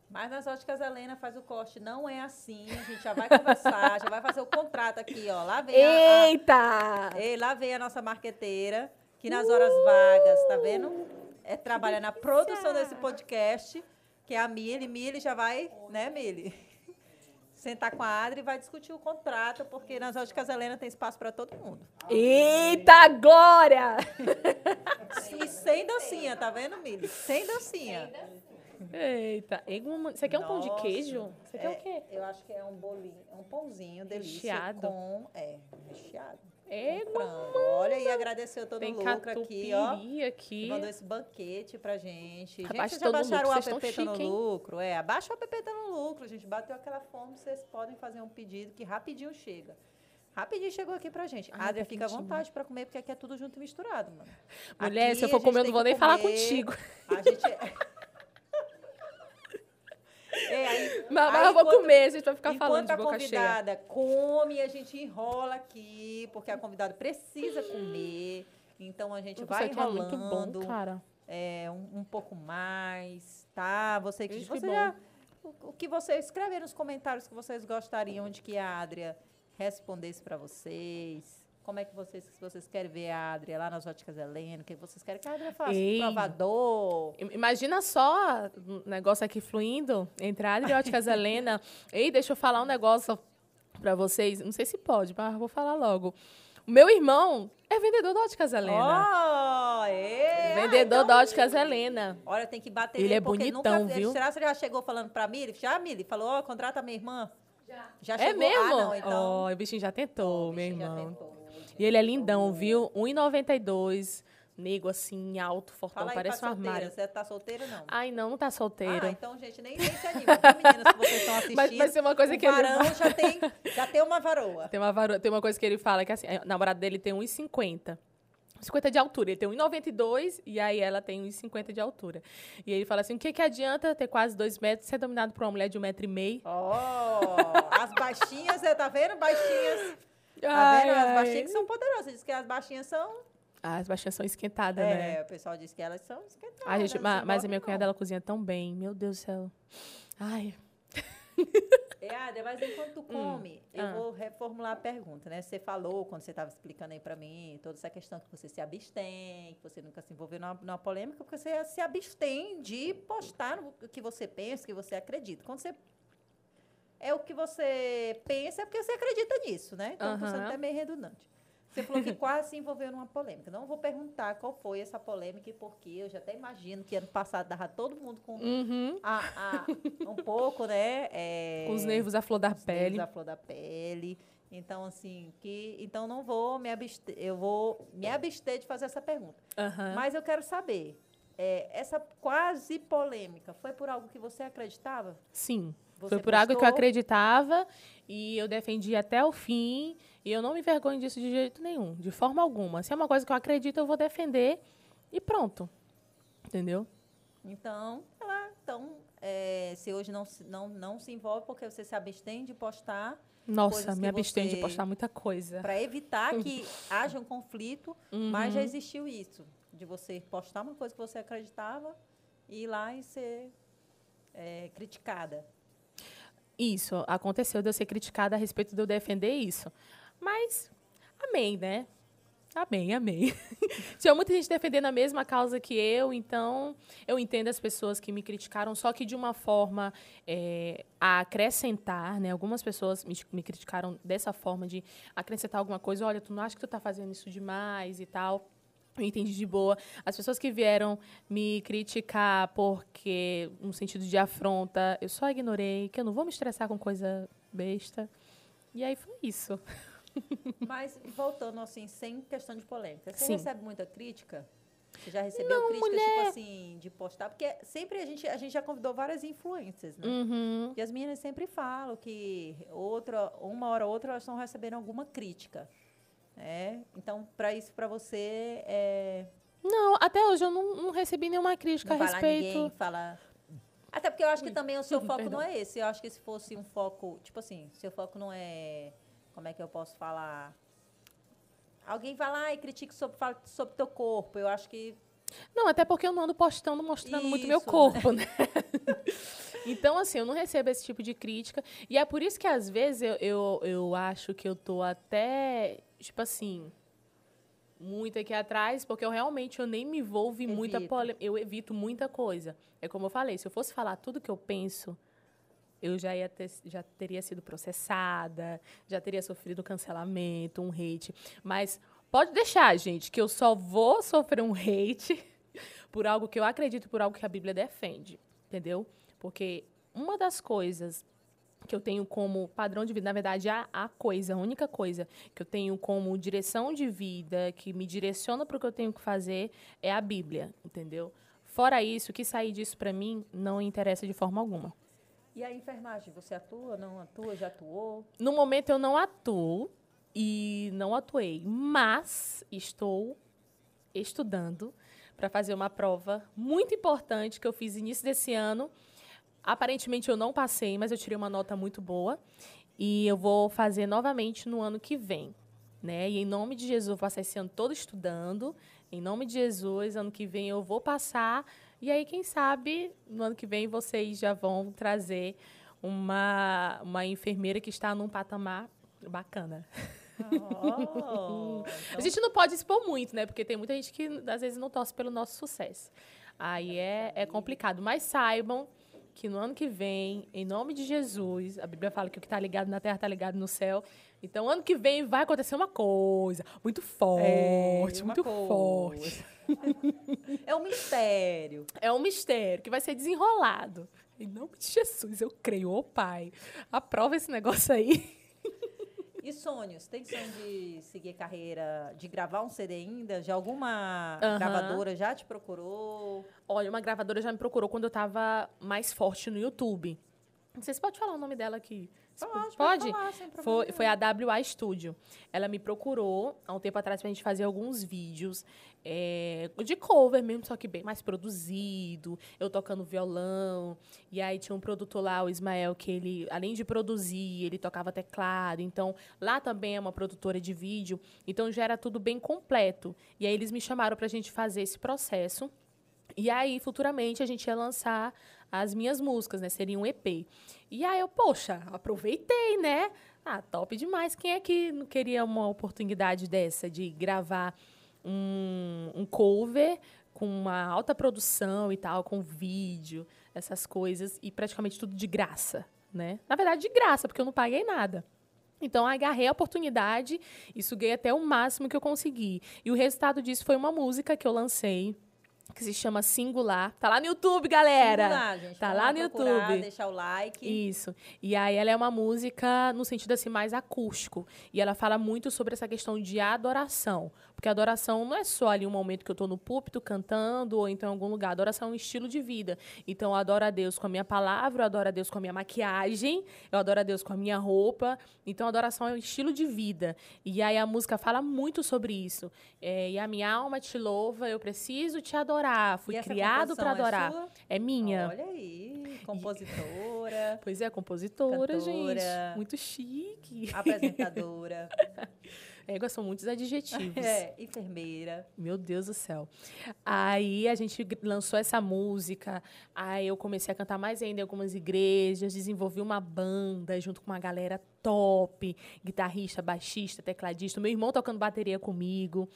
Mas nas óticas Helena faz o corte. Não é assim. A gente já vai conversar, já vai fazer o contrato aqui, ó. Lá vem a, a- Eita! Ei, lá vem a nossa marqueteira, que nas horas vagas, tá vendo? É trabalha na produção desse podcast, que é a Mili. Mili já vai, né, Mili? Sentar com a Adri e vai discutir o contrato, porque nas óticas Helena tem espaço para todo mundo. Eita, glória! E sem dancinha, tá vendo, Mili? Sem dancinha. Eita. Ei, uma- Você quer um pão de Nossa, queijo? Você quer é, o quê? Eu acho que é um bolinho, é um pãozinho delícia Recheado? com, é, recheado. É, frango. Olha, e agradecer todo Tem o lucro aqui, ó. aqui. que mandou esse banquete pra gente. Abaixa gente, vocês já baixaram o app Tá no hein? Lucro? É, abaixa o app Tá no Lucro, gente. Bateu aquela fome, vocês podem fazer um pedido que rapidinho chega. Rapidinho chegou aqui pra gente. Ai, Adria, tá fica à vontade pra comer, porque aqui é tudo junto e misturado, mano. Mulher, Aqui se eu for comer, eu não vou nem falar comer. contigo. A gente... É, aí, Mas, mas aí eu vou enquanto- comer, a gente vai ficar falando de a boca cheia. convidada come, a gente enrola aqui, porque a convidada precisa comer. Então a gente vai aqui é muito enrolando bom, cara. é, um, um pouco mais, tá? Você que que você bom. já, o, o que você escreve aí nos comentários que vocês gostariam de que a Adria respondesse para vocês. Como é que vocês, se vocês querem ver a Adria lá nas óticas Helena, o que vocês querem que a Adria faça? Ei. Provador. Imagina só o negócio aqui fluindo entre a Adri e a Óticas Helena. Ei, deixa eu falar um negócio pra vocês. Não sei se pode, mas vou falar logo. O meu irmão é vendedor da Óticas Helena. Ó, é. vendedor Ah, da Óticas Helena. Olha, tem que bater Ele é porque bonitão, nunca, viu? Será que você já chegou falando pra Mili? Já, Mili? Falou, ó, contrata minha irmã? Já. Já É chegou? mesmo? Ah, não, então... Ó, o bichinho já tentou, o meu bichinho já irmão. tentou. E ele é lindão, viu? 1,92. Nego assim, alto, fortão, aí parece um pra solteira. armário. Você tá solteira, não? Ai, não, não tá solteiro. Ah, então, gente, nem, nem se anima, viu, meninas, que vocês estão assistindo. Mas vai ser uma coisa que ele varão já tem, já tem uma varoa. Tem uma, varo- tem uma coisa que ele fala, que assim, a namorada dele tem 1,50. 50 de altura. Ele tem 1,92 e aí ela tem 1,50 de altura. E ele fala assim, o que, que adianta ter quase 2 metros e ser dominado por uma mulher de 1,5m? Ó, as baixinhas, você tá vendo? Baixinhas. Tá vendo? As ai. baixinhas que são poderosas. Diz que as baixinhas são... Ah, as baixinhas são esquentadas, É, né? o pessoal diz que elas são esquentadas. Ai, gente, não ma- se mas a minha cunhada, ela cozinha tão bem. Meu Deus do céu. Ai, É, Adria, mas enquanto tu come, eu Ah. vou reformular a pergunta, né? Você falou, quando você estava explicando aí pra mim, toda essa questão que você se abstém, que você nunca se envolveu numa, numa polêmica, porque você se abstém de postar o que você pensa, o que você acredita. Quando você... É o que você pensa, é porque você acredita nisso, né? Então, tô sendo Aham. até meio redundante. Você falou que quase se envolveu numa polêmica. Não vou perguntar qual foi essa polêmica e por quê. Eu já até imagino que ano passado dava todo mundo com uhum. a- a- um pouco, né? é, com os nervos à flor da os nervos pele. à flor da pele. Então, assim, que então não vou me abster, eu vou me abster de fazer essa pergunta. Aham. Mas eu quero saber, é, essa quase polêmica foi por algo que você acreditava? Sim. Foi por algo que eu acreditava e eu defendi até o fim. E eu não me envergonho disso de jeito nenhum, de forma alguma. Se é uma coisa que eu acredito, eu vou defender e pronto. Entendeu? Então, ela, então, é, se hoje não, se- não, não se envolve porque você se abstém de postar Nossa, me abstenho de postar muita coisa. para evitar que haja um conflito, Uhum. mas já existiu isso de você postar uma coisa que você acreditava e ir lá e ser é, criticada. Isso, aconteceu de eu ser criticada a respeito de eu defender isso. Mas, amém, né? Amém, amém. Tinha muita gente defendendo a mesma causa que eu, então eu entendo as pessoas que me criticaram, só que de uma forma é, a acrescentar, né? Algumas pessoas me, me criticaram dessa forma de acrescentar alguma coisa. Olha, tu não acha que tu tá fazendo isso demais e tal. Eu entendi de boa. As pessoas que vieram me criticar porque, no sentido de afronta, eu só ignorei, que eu não vou me estressar com coisa besta. E aí foi isso. Mas, voltando assim, sem questão de polêmica, você Sim. recebe muita crítica? Você já recebeu críticas, tipo assim, de postar? Porque sempre a gente, a gente já convidou várias influências, né? Uhum. E as meninas sempre falam que outra, uma hora ou outra elas estão recebendo alguma crítica. Né? Então, para isso, para você, é, Não, até hoje eu não, não recebi nenhuma crítica não a respeito. ninguém fala... Até porque eu acho que também o seu foco Perdão. não é esse. Eu acho que se fosse um foco, tipo assim, seu foco não é, como é que eu posso falar? Alguém vai lá e critica sobre, sobre teu corpo. Eu acho que Não, até porque eu não ando postando, mostrando muito meu Isso, né? corpo, né? então, assim, eu não recebo esse tipo de crítica. E é por isso que, às vezes, eu, eu, eu acho que eu tô até, tipo assim, muito aqui atrás, porque eu realmente eu nem me envolvo em muita polêmica. Eu evito muita coisa. É como eu falei, se eu fosse falar tudo que eu penso, eu já, ia ter, já teria sido processada, já teria sofrido cancelamento, um hate. Mas pode deixar, gente, que eu só vou sofrer um hate por algo que eu acredito, por algo que a Bíblia defende, entendeu? Porque uma das coisas que eu tenho como padrão de vida, na verdade, a, a coisa, a única coisa que eu tenho como direção de vida, que me direciona para o que eu tenho que fazer, é a Bíblia, entendeu? Fora isso, o que sair disso para mim não interessa de forma alguma. E a enfermagem, você atua, não atua, já atuou? No momento eu não atuo e não atuei, mas estou estudando para fazer uma prova muito importante que eu fiz início desse ano. Aparentemente eu não passei, mas eu tirei uma nota muito boa e eu vou fazer novamente no ano que vem. né? E em nome de Jesus, eu vou passar esse ano todo estudando. Em nome de Jesus, ano que vem eu vou passar. E aí, quem sabe, no ano que vem vocês já vão trazer uma, uma enfermeira que está num patamar bacana. Oh, A gente não pode expor muito, né? Porque tem muita gente que às vezes não torce pelo nosso sucesso. Aí é, é complicado. Mas saibam que no ano que vem, em nome de Jesus, a Bíblia fala que o que está ligado na terra está ligado no céu. Então, ano que vem vai acontecer uma coisa muito forte, É, muito coisa. forte. É um mistério. É um mistério que vai ser desenrolado. Em nome de Jesus, eu creio, ô Pai. Aprova esse negócio aí. E sonhos? Tem sonho de seguir carreira, de gravar um CD ainda? Já alguma Aham. gravadora já te procurou? Olha, uma gravadora já me procurou quando eu estava mais forte no YouTube. Não sei se pode falar o nome dela aqui. Pode, pode? falar, Foi, foi a WA Studio. Ela me procurou há um tempo atrás pra gente fazer alguns vídeos é, de cover mesmo, só que bem mais produzido. Eu tocando violão. E aí tinha um produtor lá, o Ismael, que ele, além de produzir, ele tocava teclado. Então, lá também é uma produtora de vídeo. Então, já era tudo bem completo. E aí eles me chamaram pra gente fazer esse processo. E aí, futuramente, a gente ia lançar as minhas músicas, né? Seria um EP. E aí eu, poxa, aproveitei, né? Ah, top demais. Quem é que não queria uma oportunidade dessa de gravar um, um cover com uma alta produção e tal, com vídeo, essas coisas, e praticamente tudo de graça, né? Na verdade, de graça, porque eu não paguei nada. Então, agarrei a oportunidade e suguei até o máximo que eu consegui. E o resultado disso foi uma música que eu lancei, que se chama Singular. Tá lá no YouTube, galera! Singular, gente. Tá Vão lá no procurar, YouTube. Deixar o like. Isso. E aí ela é uma música no sentido assim mais acústico. E ela fala muito sobre essa questão de adoração. Porque adoração não é só ali um momento que eu estou no púlpito cantando ou então em algum lugar. Adoração é um estilo de vida. Então eu adoro a Deus com a minha palavra, eu adoro a Deus com a minha maquiagem, eu adoro a Deus com a minha roupa. Então adoração é um estilo de vida. E aí a música fala muito sobre isso. É, e a minha alma te louva, eu preciso te adorar. Fui criado para é adorar. sua? É minha. Olha aí, compositora, Pois é, compositora, gente. Cantora. Muito chique. apresentadora, Égua são muitos adjetivos. é, enfermeira. Meu Deus do céu. Aí a gente lançou essa música, aí eu comecei a cantar mais ainda em algumas igrejas, desenvolvi uma banda junto com uma galera top, guitarrista, baixista, tecladista, meu irmão tocando bateria comigo.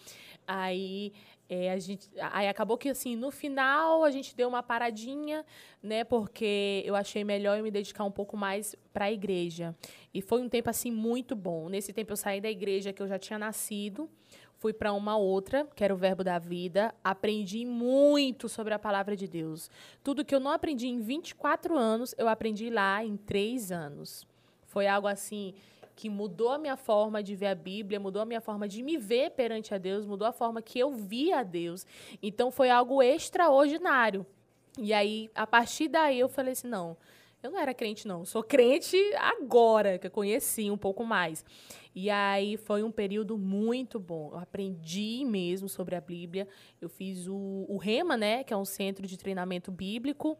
Aí é, a gente, aí acabou que assim, no final a gente deu uma paradinha, né, porque eu achei melhor eu me dedicar um pouco mais para a igreja. E foi um tempo assim muito bom. Nesse tempo eu saí da igreja que eu já tinha nascido, fui para uma outra, que era o Verbo da Vida, aprendi muito sobre a palavra de Deus. Tudo que eu não aprendi em 24 anos, eu aprendi lá em 3 anos. Foi algo assim que mudou a minha forma de ver a Bíblia, mudou a minha forma de me ver perante a Deus, mudou a forma que eu via a Deus. Então foi algo extraordinário. E aí, a partir daí, eu falei assim: não, eu não era crente, não. Eu sou crente agora, que eu conheci um pouco mais. E aí foi um período muito bom. Eu aprendi mesmo sobre a Bíblia. Eu fiz o, o REMA, né? Que é um centro de treinamento bíblico.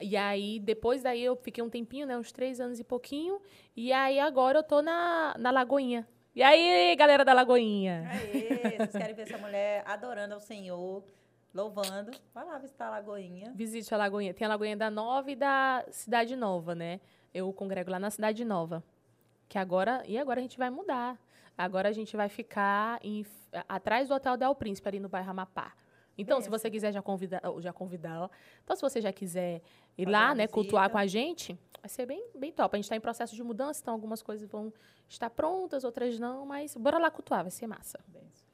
E aí, depois daí, eu fiquei um tempinho, né? Uns três anos e pouquinho. E aí, agora eu tô na, na Lagoinha. E aí, galera da Lagoinha? Aê, vocês querem ver essa mulher adorando ao Senhor, louvando? Vai lá visitar a Lagoinha. Visite a Lagoinha. Tem a Lagoinha da Nova e da Cidade Nova, né? Eu congrego lá na Cidade Nova. Que agora. E agora a gente vai mudar. Agora a gente vai ficar em- atrás do Hotel Del Príncipe, ali no bairro Amapá. Então, se você quiser já convidar, já convidar, ó. então se você já quiser ir lá, né, cultuar visita. com a gente, vai ser bem, bem top. A gente está em processo de mudança, então algumas coisas vão estar prontas, outras não, mas bora lá cultuar, vai ser massa. Benção.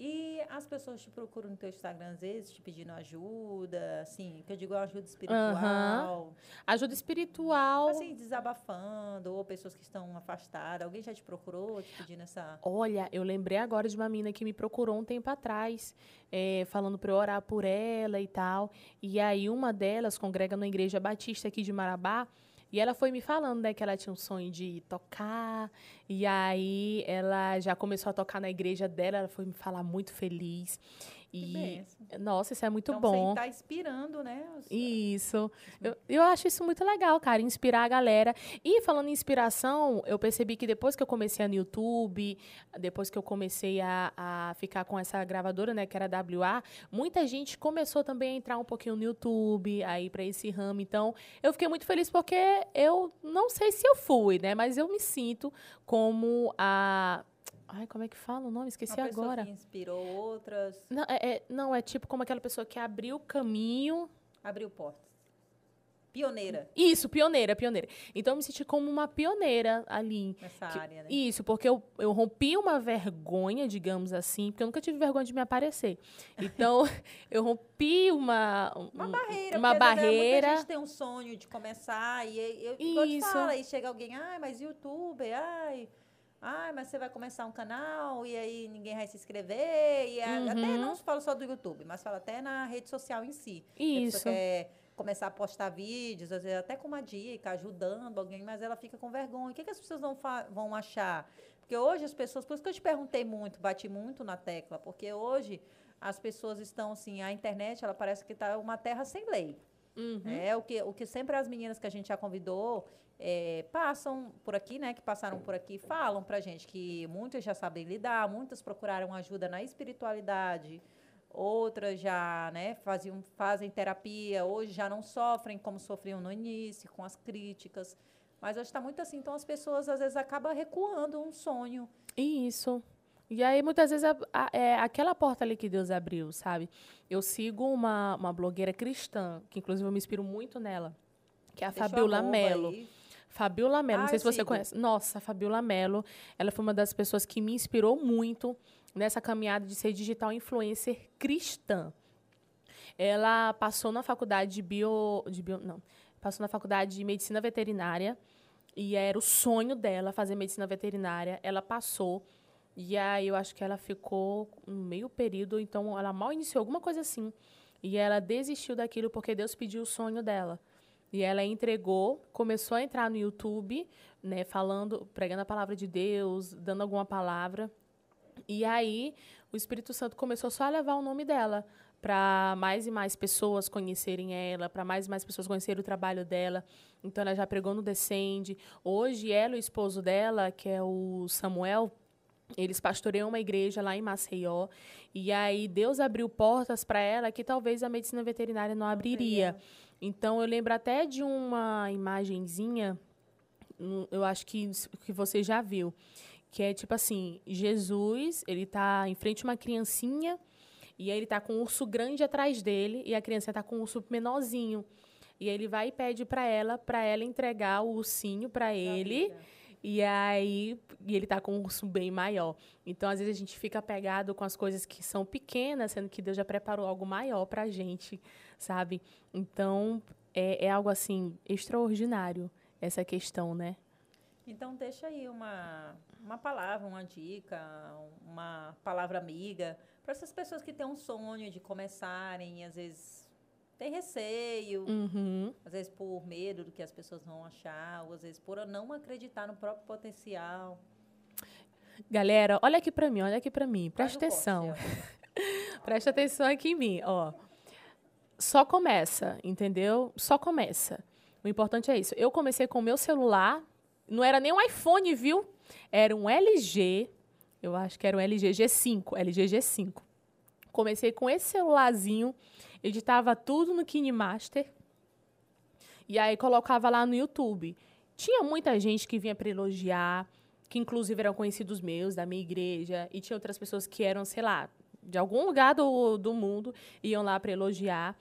E as pessoas te procuram no teu Instagram, às vezes, te pedindo ajuda, assim, que eu digo ajuda espiritual, Ajuda espiritual. assim, desabafando, ou pessoas que estão afastadas. Alguém já te procurou, te pedindo essa... Olha, eu lembrei agora de uma menina que me procurou um tempo atrás, eh, falando para eu orar por ela e tal. E aí uma delas congrega na igreja batista aqui de Marabá. E ela foi me falando, né, que ela tinha um sonho de tocar E aí ela já começou a tocar na igreja dela, ela foi me falar muito feliz. E, nossa, isso é muito então, bom. Você está inspirando, né? Os, isso. Eu, eu acho isso muito legal, cara, inspirar a galera. E falando em inspiração, eu percebi que depois que eu comecei no YouTube, depois que eu comecei a, a ficar com essa gravadora, né, que era WA, muita gente começou também a entrar um pouquinho no YouTube, aí para esse ramo. Então, eu fiquei muito feliz porque eu não sei se eu fui, né, mas eu me sinto como a Ai, como é que fala o nome? Esqueci Uma agora. Que inspirou outras. Não é, é, não, é tipo como aquela pessoa que abriu o caminho. Abriu portas. Pioneira. Isso, pioneira, pioneira. Então eu me senti como uma pioneira ali. Nessa que, área, né? Isso, porque eu, eu rompi uma vergonha, digamos assim, porque eu nunca tive vergonha de me aparecer. Então, eu rompi uma. Uma barreira. Uma porque, barreira. Muita gente tem um sonho de começar e eu, eu te falo, aí chega alguém, ai, mas youtuber, ai. Ah, mas você vai começar um canal e aí ninguém vai se inscrever. E uhum. até não falo só do YouTube, mas fala até na rede social em si. Isso. Quer começar a postar vídeos, às vezes até com uma dica, ajudando alguém, mas ela fica com vergonha. O que, que as pessoas vão, vão achar? Porque hoje as pessoas, por isso que eu te perguntei muito, bati muito na tecla, porque hoje as pessoas estão assim, a internet, ela parece que está uma terra sem lei. Uhum. É o que, o que sempre as meninas que a gente já convidou é, passam por aqui, né, que passaram por aqui, falam pra gente que muitas já sabem lidar, muitas procuraram ajuda na espiritualidade, outras já, né, faziam, fazem terapia, hoje já não sofrem como sofriam no início, com as críticas. Mas hoje está muito assim, então as pessoas às vezes acabam recuando um sonho. Isso. E aí, muitas vezes, a, a, é aquela porta ali que Deus abriu, sabe? Eu sigo uma, uma blogueira cristã, que inclusive eu me inspiro muito nela, que é a Deixa Fabiola Mello. Aí. Fabiola Mello, ah, não sei se você conhece. Nossa, Fabiola Mello, ela foi uma das pessoas que me inspirou muito nessa caminhada de ser digital influencer cristã. Ela passou na faculdade de bio, de bio, não, passou na faculdade de medicina veterinária e era o sonho dela fazer medicina veterinária. Ela passou e aí eu acho que ela ficou um meio período, então ela mal iniciou alguma coisa assim. E ela desistiu daquilo porque Deus pediu o sonho dela. E ela entregou, começou a entrar no YouTube, né, falando, pregando a palavra de Deus, dando alguma palavra. E aí o Espírito Santo começou só a levar o nome dela para mais e mais pessoas conhecerem ela, para mais e mais pessoas conhecerem o trabalho dela. Então ela já pregou no Descende. Hoje ela e o esposo dela, que é o Samuel, eles pastoreiam uma igreja lá em Maceió. E aí Deus abriu portas para ela que talvez a medicina veterinária não abriria. Então eu lembro até de uma imagenzinha, eu acho que, que você já viu, que é tipo assim, Jesus, ele está em frente a uma criancinha e aí ele está com um urso grande atrás dele e a criança está com um urso menorzinho. E ele vai e pede para ela, para ela entregar o ursinho para ele. E aí e ele está com um urso bem maior. Então, às vezes, a gente fica apegado com as coisas que são pequenas, sendo que Deus já preparou algo maior para a gente sabe? Então, é, é algo assim extraordinário essa questão, né? Então, deixa aí uma, uma palavra, uma dica, uma palavra amiga para essas pessoas que têm um sonho de começarem e às vezes tem receio, uhum. às vezes por medo do que as pessoas vão achar, ou às vezes por não acreditar no próprio potencial. Galera, olha aqui para mim, olha aqui para mim, presta atenção. presta atenção aqui em mim, ó só começa, entendeu? Só começa. O importante é isso. Eu comecei com o meu celular, não era nem um iPhone, viu? Era um LG, eu acho que era um LG G5, LG G5. Comecei com esse celularzinho, editava tudo no KineMaster e aí colocava lá no YouTube. Tinha muita gente que vinha para elogiar, que inclusive eram conhecidos meus, da minha igreja, e tinha outras pessoas que eram, sei lá, de algum lugar do, do mundo, iam lá para elogiar.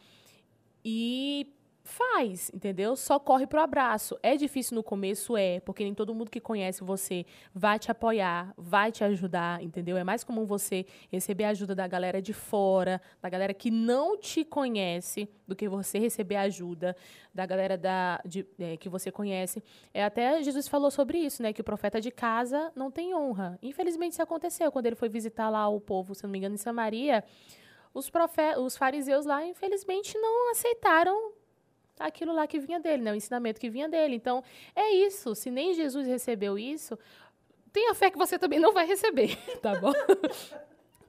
E faz, entendeu? Só corre pro abraço. É difícil no começo, é, porque nem todo mundo que conhece você vai te apoiar, vai te ajudar, entendeu? É mais comum você receber ajuda da galera de fora, da galera que não te conhece, do que você receber ajuda da galera da, de, é, que você conhece. É até Jesus falou sobre isso, né? Que o profeta de casa não tem honra. Infelizmente isso aconteceu quando ele foi visitar lá o povo, se não me engano, em Samaria. Os, profe os fariseus lá, infelizmente, não aceitaram aquilo lá que vinha dele, né? O ensinamento que vinha dele. Então, é isso. Se nem Jesus recebeu isso, tenha fé que você também não vai receber, tá bom?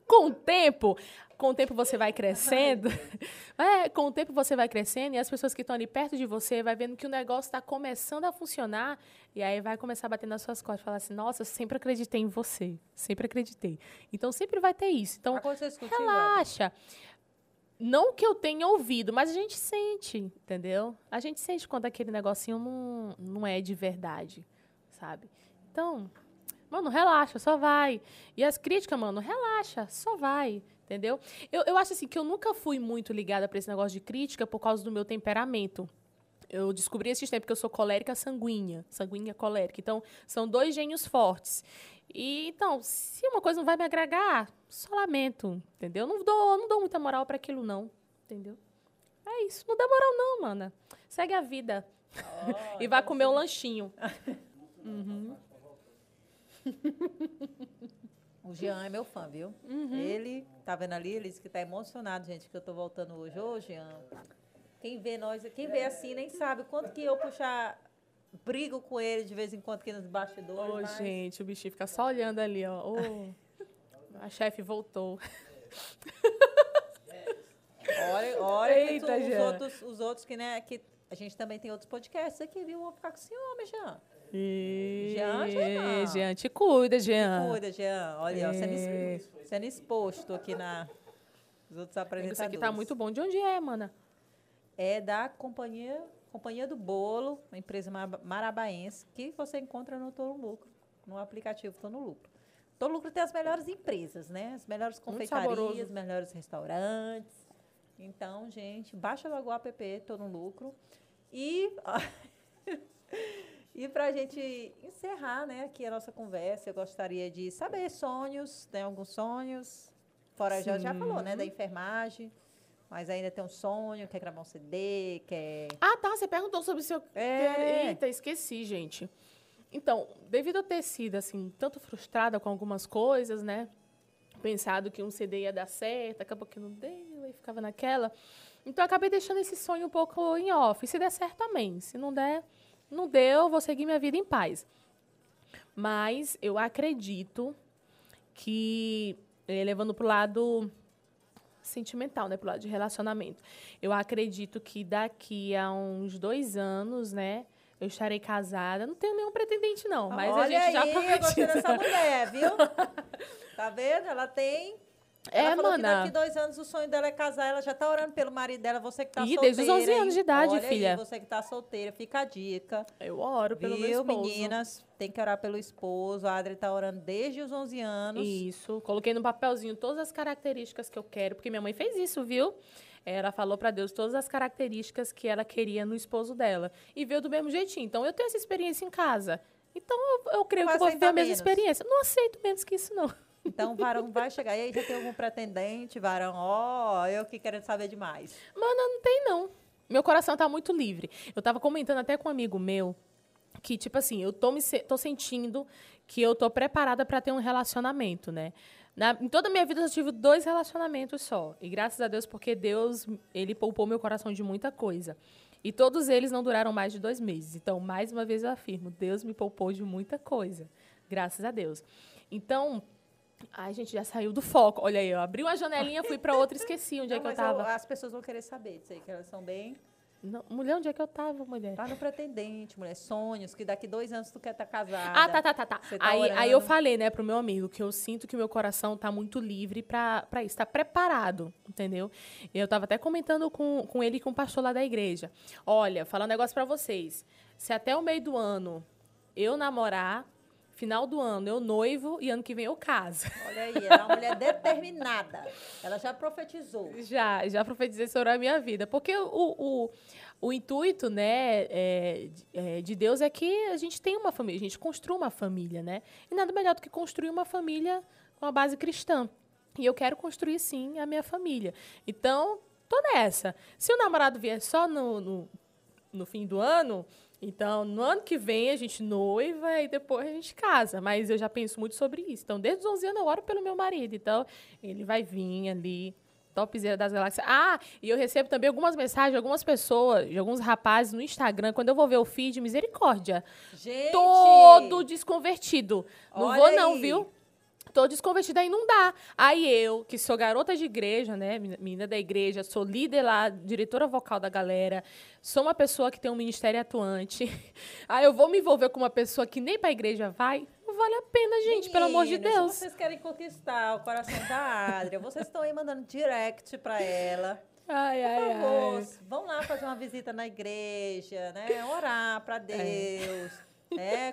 com o tempo, com o tempo você vai crescendo. É, com o tempo você vai crescendo e as pessoas que estão ali perto de você vai vendo que o negócio está começando a funcionar e aí vai começar a bater nas suas costas falar assim: Nossa, eu sempre acreditei em você, sempre acreditei. Então sempre vai ter isso. Então relaxa. Não que eu tenha ouvido, mas a gente sente, entendeu? A gente sente quando aquele negocinho não, não é de verdade, sabe? Então, mano, relaxa, só vai. E as críticas, mano, relaxa, só vai. Entendeu? Eu, eu acho assim que eu nunca fui muito ligada para esse negócio de crítica por causa do meu temperamento. Eu descobri esses tempos que eu sou colérica sanguínea, sanguínea colérica. Então, são dois gênios fortes. E então, se uma coisa não vai me agregar, só lamento, entendeu? Não dou, não dou muita moral para aquilo não, entendeu? É isso, não dá moral não, mana. Segue a vida. Oh, e vai então comer um lanchinho. uhum. O Jean é meu fã, viu? Uhum. Ele, tá vendo ali, ele disse que tá emocionado, gente, que eu tô voltando hoje. Ô, Jean, quem vê nós, quem vê assim, nem sabe quanto que eu puxar, brigo com ele de vez em quando aqui nos bastidores. Ô, mas... gente, o bichinho fica só olhando ali, ó. A chefe voltou. olha, olha Eita, tu, os, outros, os outros que, né, que a gente também tem outros podcasts aqui, viu? Vou ficar com ciúme, Jean. E... Jean, Jean. Jean, te cuida, Jean. Te cuida, Jean. Olha, é... ó, sendo, sendo exposto aqui na os outros apresentadores. Isso aqui tá muito bom. De onde é, mana? É da companhia, companhia do Bolo, uma empresa marabaense, que você encontra no Todo Lucro, no aplicativo Todo Lucro. Todo Lucro tem as melhores empresas, né? As melhores confeitarias, melhores restaurantes. Então, gente, baixa logo o app Todo Lucro. E E para a gente encerrar né, aqui a nossa conversa, eu gostaria de saber sonhos, tem alguns sonhos? Fora, já, já falou, né, da enfermagem, mas ainda tem um sonho, quer gravar um CD, quer... Ah, tá, você perguntou sobre o seu... É. Eita, esqueci, gente. Então, devido a ter sido, assim, tanto frustrada com algumas coisas, né, pensado que um CD ia dar certo, acabou que não deu, e ficava naquela... Então, acabei deixando esse sonho um pouco em off. Se der certo, amém. Se não der, não deu, vou seguir minha vida em paz. Mas eu acredito que, eh, levando para o lado sentimental, né, para o lado de relacionamento, eu acredito que daqui a uns dois anos, né, eu estarei casada. Não tenho nenhum pretendente, não, mas Olha a gente aí, já prometido. eu gostei dessa mulher, viu? tá vendo? Ela tem ela é, falou mana. que daqui dois anos o sonho dela é casar, ela já tá orando pelo marido dela, você que tá solteira. desde os 11 anos de idade, Olha filha. Aí, você que tá solteira, fica a dica. Eu oro pelo Viu, meu esposo. meninas? Tem que orar pelo esposo. A Adri tá orando desde os 11 anos. Isso. Coloquei no papelzinho todas as características que eu quero, porque minha mãe fez isso, viu? Ela falou para Deus todas as características que ela queria no esposo dela. E veio do mesmo jeitinho. Então, eu tenho essa experiência em casa. Então, eu, eu creio que eu vou ter a mesma menos. experiência. Não aceito menos que isso, não. Então, o varão vai chegar. E aí já tem algum pretendente, varão? Ó, oh, eu que querendo saber demais. Mano, não tem, não. Meu coração tá muito livre. Eu tava comentando até com um amigo meu que, tipo assim, eu tô, me, tô sentindo que eu tô preparada para ter um relacionamento, né? Na, em toda a minha vida eu tive dois relacionamentos só. E graças a Deus, porque Deus, ele poupou meu coração de muita coisa. E todos eles não duraram mais de dois meses. Então, mais uma vez eu afirmo, Deus me poupou de muita coisa. Graças a Deus. Então, Ai, gente, já saiu do foco. Olha aí, eu abri uma janelinha, fui para outra, esqueci onde é não, é que eu tava. Eu, as pessoas vão querer saber disso aí, que elas são bem. Não, mulher, onde é que eu tava, mulher? Tá no pretendente, mulher. Sonhos, que daqui dois anos tu quer estar tá casada. Ah, tá, tá, tá, tá. tá aí, aí eu falei, né, pro meu amigo, que eu sinto que o meu coração tá muito livre pra, pra isso, tá preparado, entendeu? Eu tava até comentando com, com ele e com o pastor lá da igreja. Olha, falar um negócio pra vocês. Se até o meio do ano eu namorar, Final do ano eu noivo e ano que vem eu caso. Olha aí, ela é uma mulher determinada. Ela já profetizou. Já, já profetizei sobre a minha vida. Porque o, o, o intuito né, é, é, de Deus é que a gente tenha uma família, a gente construa uma família, né? E nada melhor do que construir uma família com a base cristã. E eu quero construir, sim, a minha família. Então, tô nessa. Se o namorado vier só no, no, no fim do ano, então, no ano que vem a gente noiva e depois a gente casa. Mas eu já penso muito sobre isso. Então, desde os 11 anos eu oro pelo meu marido. Então, ele vai vir ali topzera das galáxias. Ah, e eu recebo também algumas mensagens de algumas pessoas, de alguns rapazes no Instagram, quando eu vou ver o feed, misericórdia. Gente! Todo desconvertido. Não Olha vou não, aí. viu? Tô desconvertida aí não dá. Aí eu, que sou garota de igreja, né, menina- da igreja, sou líder lá, diretora vocal da galera, sou uma pessoa que tem um ministério atuante. Aí eu vou me envolver com uma pessoa que nem pra igreja vai? Não vale a pena, gente, pelo amor de Deus. Se vocês querem conquistar o coração da Adria, vocês estão aí mandando direct pra ela. Ai, Por ai, favor, ai. vão lá fazer uma visita na igreja, né? Orar É. pra Deus. É,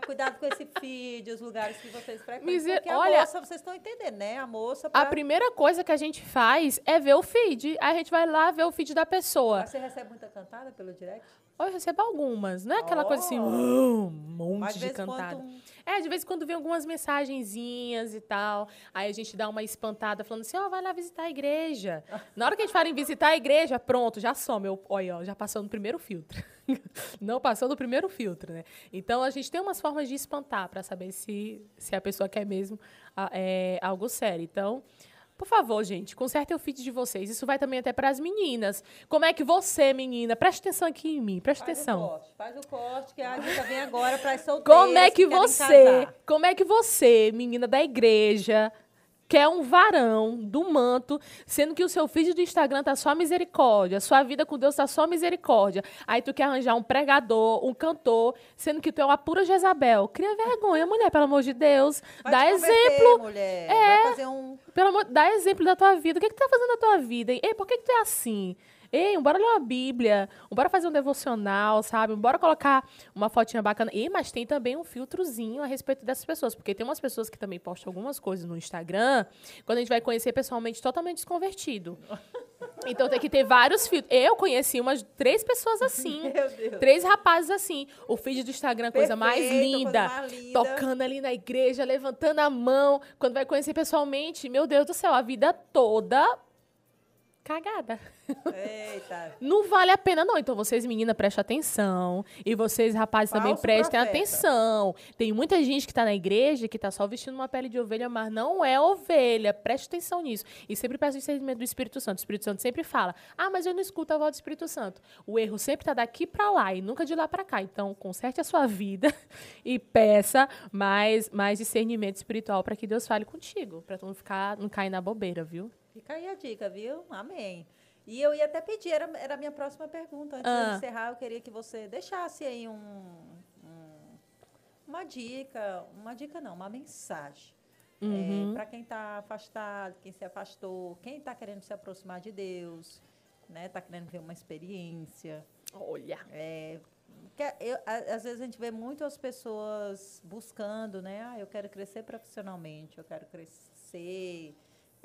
cuidado com esse feed, os lugares que vocês frequentam. Miser- Porque a olha- moça, vocês estão entendendo, né? A moça A pra... primeira coisa que a gente faz é ver o feed. Aí a gente vai lá ver o feed da pessoa. Mas você recebe muita cantada pelo direct? Eu recebo algumas. Não é aquela coisa assim, Oh. "Uh, um monte Mas de cantada. um- É, de vez em quando vem algumas mensagenzinhas e tal. Aí a gente dá uma espantada falando assim, ó, vai lá visitar a igreja. Na hora que a gente fala em visitar a igreja, pronto, já some. Eu, olha, ó, já passou no primeiro filtro. Não passou no primeiro filtro, né? Então a gente tem umas formas de espantar para saber se, se a pessoa quer mesmo é, algo sério. Então, por favor, gente, consertem o feed de vocês. Isso vai também até para as meninas. Como é que você, menina, preste atenção aqui em mim, preste Faz o atenção. corte, faz o corte, que a Anitta vem agora para as solteiras Como é que querem você, como é que você, menina da igreja, quer um varão do manto, sendo que o seu feed do Instagram tá só misericórdia, sua vida com Deus tá só misericórdia. Aí tu quer arranjar um pregador, um cantor, sendo que tu é uma pura Jezabel. Cria vergonha, mulher, pelo amor de Deus. Vai Dá exemplo, mulher. É. Vai fazer um... pelo amor, dá exemplo da tua vida. O que, que tu tá fazendo na tua vida? Hein? Ei, por que, que tu é assim? Ei, bora ler uma Bíblia, bora fazer um devocional, sabe? Bora colocar uma fotinha bacana. E, mas tem também um filtrozinho a respeito dessas pessoas, porque tem umas pessoas que também postam algumas coisas no Instagram, quando a gente vai conhecer pessoalmente totalmente desconvertido. Então tem que ter vários filtros. Eu conheci umas três pessoas assim. Meu Deus. Três rapazes assim. O feed do Instagram, coisa mais Perfeito, coisa linda. mais linda. Tocando ali na igreja, levantando a mão. Quando vai conhecer pessoalmente, meu Deus do céu, a vida toda cagada. Eita. Não vale a pena, não. Então, vocês, meninas, prestem atenção. E vocês, rapazes, também Falso prestem profeta. atenção. Tem muita gente que tá na igreja que tá só vestindo uma pele de ovelha, mas não é ovelha. Preste atenção nisso. E sempre peça o discernimento do Espírito Santo. O Espírito Santo sempre fala: Ah, mas eu não escuto a voz do Espírito Santo. O erro sempre tá daqui pra lá e nunca de lá pra cá. Então, conserte a sua vida e peça mais, mais discernimento espiritual para que Deus fale contigo. Pra tu não ficar, não cair na bobeira, viu? Fica aí a dica, viu? Amém. E eu ia até pedir, era, era a minha próxima pergunta. Antes Ah. de encerrar, eu queria que você deixasse aí um, um- uma dica, uma dica não, uma mensagem. Uhum. para quem está afastado, quem se afastou, quem está querendo se aproximar de Deus, né? Está querendo ver uma experiência. Olha. É, eu- às vezes a gente vê muitas pessoas buscando, né? Ah, eu quero crescer profissionalmente, eu quero crescer,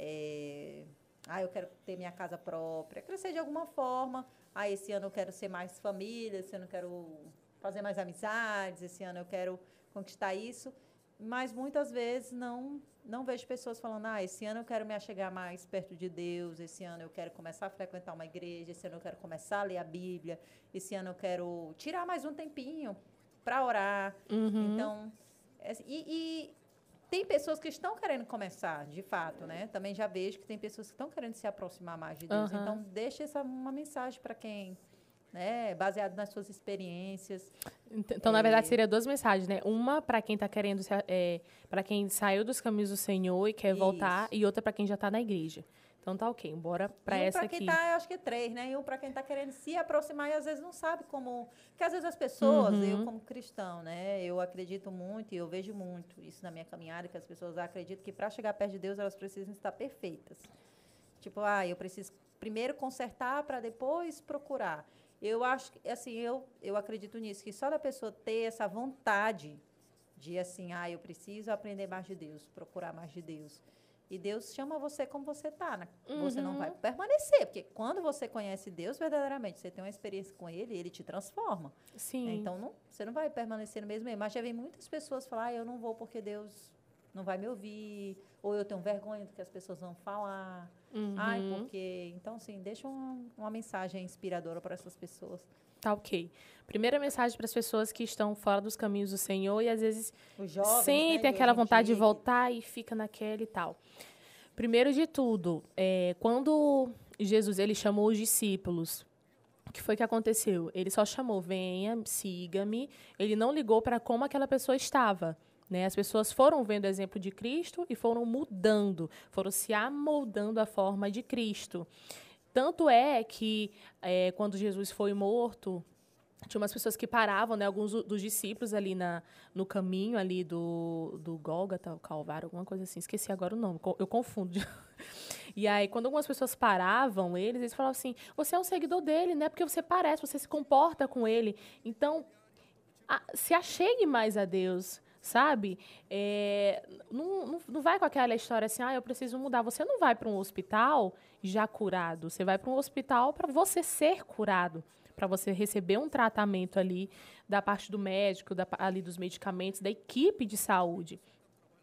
é, ah, eu quero ter minha casa própria, crescer de alguma forma. Ah, esse ano eu quero ser mais família, esse ano eu quero fazer mais amizades, esse ano eu quero conquistar isso. Mas muitas vezes não não vejo pessoas falando, ah, esse ano eu quero me achegar mais perto de Deus, esse ano eu quero começar a frequentar uma igreja, esse ano eu quero começar a ler a Bíblia, esse ano eu quero tirar mais um tempinho para orar. Uhum. Então, é assim, e, e tem pessoas que estão querendo começar, de fato, né? Também já vejo que tem pessoas que estão querendo se aproximar mais de Deus. Aham. Então, deixa essa uma mensagem para quem, né, baseado nas suas experiências. Então, na verdade, seria duas mensagens, né? Uma para quem tá querendo, é, para quem saiu dos caminhos do Senhor e quer voltar, Isso. e outra para quem já tá na igreja. Então tá ok, bora para essa aqui. quem tá, eu acho que é três, né? E um para quem está querendo se aproximar e às vezes não sabe como. Porque às vezes as pessoas, Uhum. eu como cristão, né? Eu acredito muito e eu vejo muito isso na minha caminhada, que as pessoas acreditam que para chegar perto de Deus elas precisam estar perfeitas. Tipo, ah, eu preciso primeiro consertar para depois procurar. Eu acho que, assim, eu, eu acredito nisso, que só da pessoa ter essa vontade de, assim, ah, eu preciso aprender mais de Deus, procurar mais de Deus. E Deus chama você como você está. Né? Você não Uhum. vai permanecer, porque quando você conhece Deus verdadeiramente, você tem uma experiência com Ele, Ele te transforma. Sim. Então, não, você não vai permanecer no mesmo meio. Mas já vem muitas pessoas falar, ah, eu não vou porque Deus não vai me ouvir, ou eu tenho vergonha do que as pessoas vão falar. Ai, Uhum. porque... Então, assim, deixa uma, uma mensagem inspiradora para essas pessoas. Tá ok. Primeira mensagem para as pessoas que estão fora dos caminhos do Senhor e às vezes jovens, né, sentem de aquela vontade de voltar e fica naquela e tal. Primeiro de tudo, é, quando Jesus ele chamou os discípulos, o que foi que aconteceu? Ele só chamou, venha, siga-me. Ele não ligou para como aquela pessoa estava. Né? As pessoas foram vendo o exemplo de Cristo e foram mudando, foram se amoldando à forma de Cristo. Tanto é que é, quando Jesus foi morto, tinha umas pessoas que paravam, né, alguns dos discípulos ali na, no caminho ali do, do Gólgota, o Calvário, alguma coisa assim. Esqueci agora o nome, eu confundo. E aí, quando algumas pessoas paravam eles, eles falavam assim: você é um seguidor dele, né? Porque você parece, você se comporta com ele. Então, a, se achegue mais a Deus sabe? É, não, não, não, vai com aquela história assim, ah, eu preciso mudar. Você não vai para um hospital já curado. Você vai para um hospital para você ser curado, para você receber um tratamento ali da parte do médico, da, ali dos medicamentos, da equipe de saúde.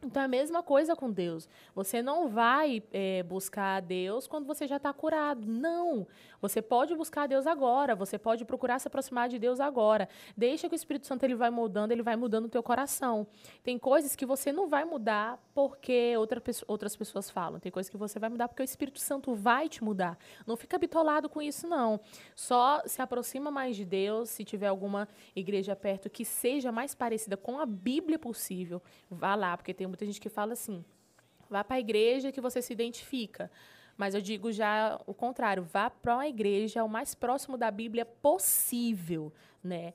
Então é a mesma coisa com Deus. Você não vai é, buscar Deus quando você já está curado. Não. Você pode buscar Deus agora. Você pode procurar se aproximar de Deus agora. Deixa que o Espírito Santo ele vai mudando, ele vai mudando o teu coração. Tem coisas que você não vai mudar porque outra, outras pessoas falam. Tem coisas que você vai mudar porque o Espírito Santo vai te mudar. Não fica bitolado com isso, não. Só se aproxima mais de Deus. Se tiver alguma igreja perto que seja mais parecida com a Bíblia possível, vá lá, porque tem muita gente que fala assim: vá para a igreja que você se identifica. Mas eu digo já o contrário, vá para uma igreja o mais próximo da Bíblia possível, né?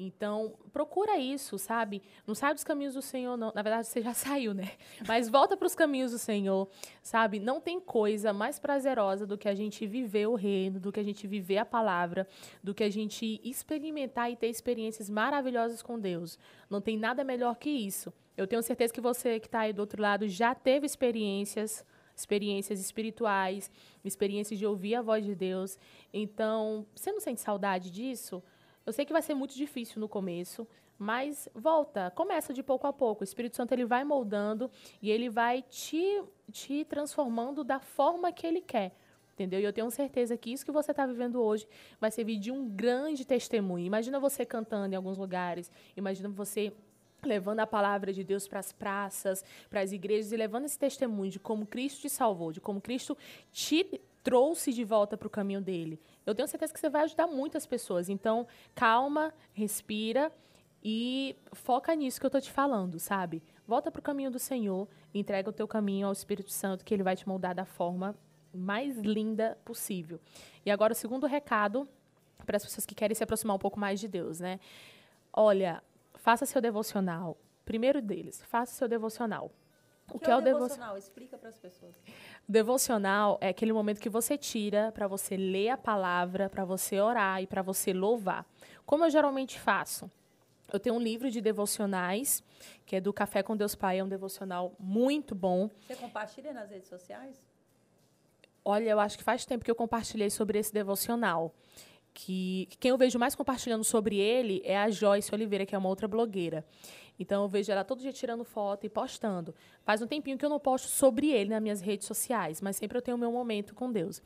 Então, procura isso, sabe? Não sai dos caminhos do Senhor, não. Na verdade, você já saiu, né? Mas volta para os caminhos do Senhor, sabe? Não tem coisa mais prazerosa do que a gente viver o reino, do que a gente viver a palavra, do que a gente experimentar e ter experiências maravilhosas com Deus. Não tem nada melhor que isso. Eu tenho certeza que você que está aí do outro lado já teve experiências, experiências espirituais, experiências de ouvir a voz de Deus. Então, você não sente saudade disso? Eu sei que vai ser muito difícil no começo, mas volta, começa de pouco a pouco. O Espírito Santo ele vai moldando e ele vai te, te transformando da forma que ele quer. Entendeu? E eu tenho certeza que isso que você está vivendo hoje vai servir de um grande testemunho. Imagina você cantando em alguns lugares, imagina você levando a palavra de Deus para as praças, para as igrejas e levando esse testemunho de como Cristo te salvou, de como Cristo te trouxe de volta para o caminho dele. Eu tenho certeza que você vai ajudar muitas pessoas. Então, calma, respira e foca nisso que eu estou te falando, sabe? Volta para o caminho do Senhor, entrega o teu caminho ao Espírito Santo, que ele vai te moldar da forma mais linda possível. E agora o segundo recado para as pessoas que querem se aproximar um pouco mais de Deus, né? Olha, faça seu devocional. Primeiro deles, faça seu devocional. O que, que é, é o devocional? Explica para as pessoas. Devocional é aquele momento que você tira para você ler a palavra, para você orar e para você louvar. Como eu geralmente faço? Eu tenho um livro de devocionais, que é do Café com Deus Pai, é um devocional muito bom. Você compartilha nas redes sociais? Olha, eu acho que faz tempo que eu compartilhei sobre esse devocional que quem eu vejo mais compartilhando sobre ele é a Joyce Oliveira, que é uma outra blogueira. Então eu vejo ela todo dia tirando foto e postando. Faz um tempinho que eu não posto sobre ele nas minhas redes sociais, mas sempre eu tenho o meu momento com Deus.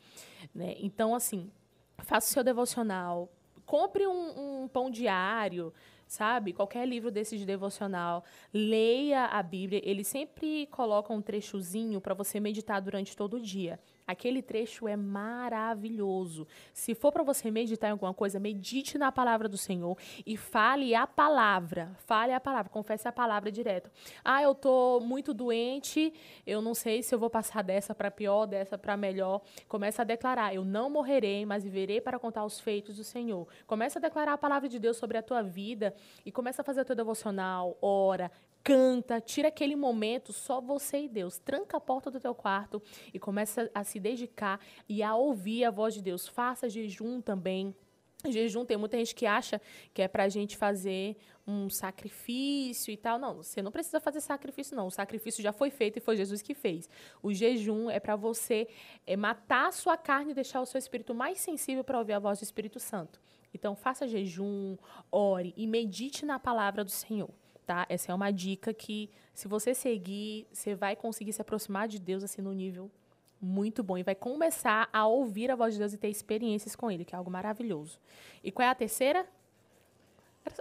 Né? Então, assim, faça o seu devocional, compre um, um pão diário, sabe? Qualquer livro desse de devocional, leia a Bíblia. Ele sempre coloca um trechozinho para você meditar durante todo o dia. Aquele trecho é maravilhoso. Se for para você meditar em alguma coisa, medite na palavra do Senhor e fale a palavra. Fale a palavra, confesse a palavra direto. Ah, eu tô muito doente, eu não sei se eu vou passar dessa para pior, dessa para melhor. Começa a declarar: eu não morrerei, mas viverei para contar os feitos do Senhor. Começa a declarar a palavra de Deus sobre a tua vida e começa a fazer o teu devocional, ora, canta, tira aquele momento só você e Deus. Tranca a porta do teu quarto e começa a se dedicar e a ouvir a voz de Deus. Faça jejum também. Jejum, tem muita gente que acha que é para a gente fazer um sacrifício e tal. Não, você não precisa fazer sacrifício, não. O sacrifício já foi feito e foi Jesus que fez. O jejum é para você é, matar a sua carne e deixar o seu espírito mais sensível para ouvir a voz do Espírito Santo. Então, faça jejum, ore e medite na palavra do Senhor tá? Essa é uma dica que, se você seguir, você vai conseguir se aproximar de Deus assim no nível muito bom e vai começar a ouvir a voz de Deus e ter experiências com Ele, que é algo maravilhoso. E qual é a terceira?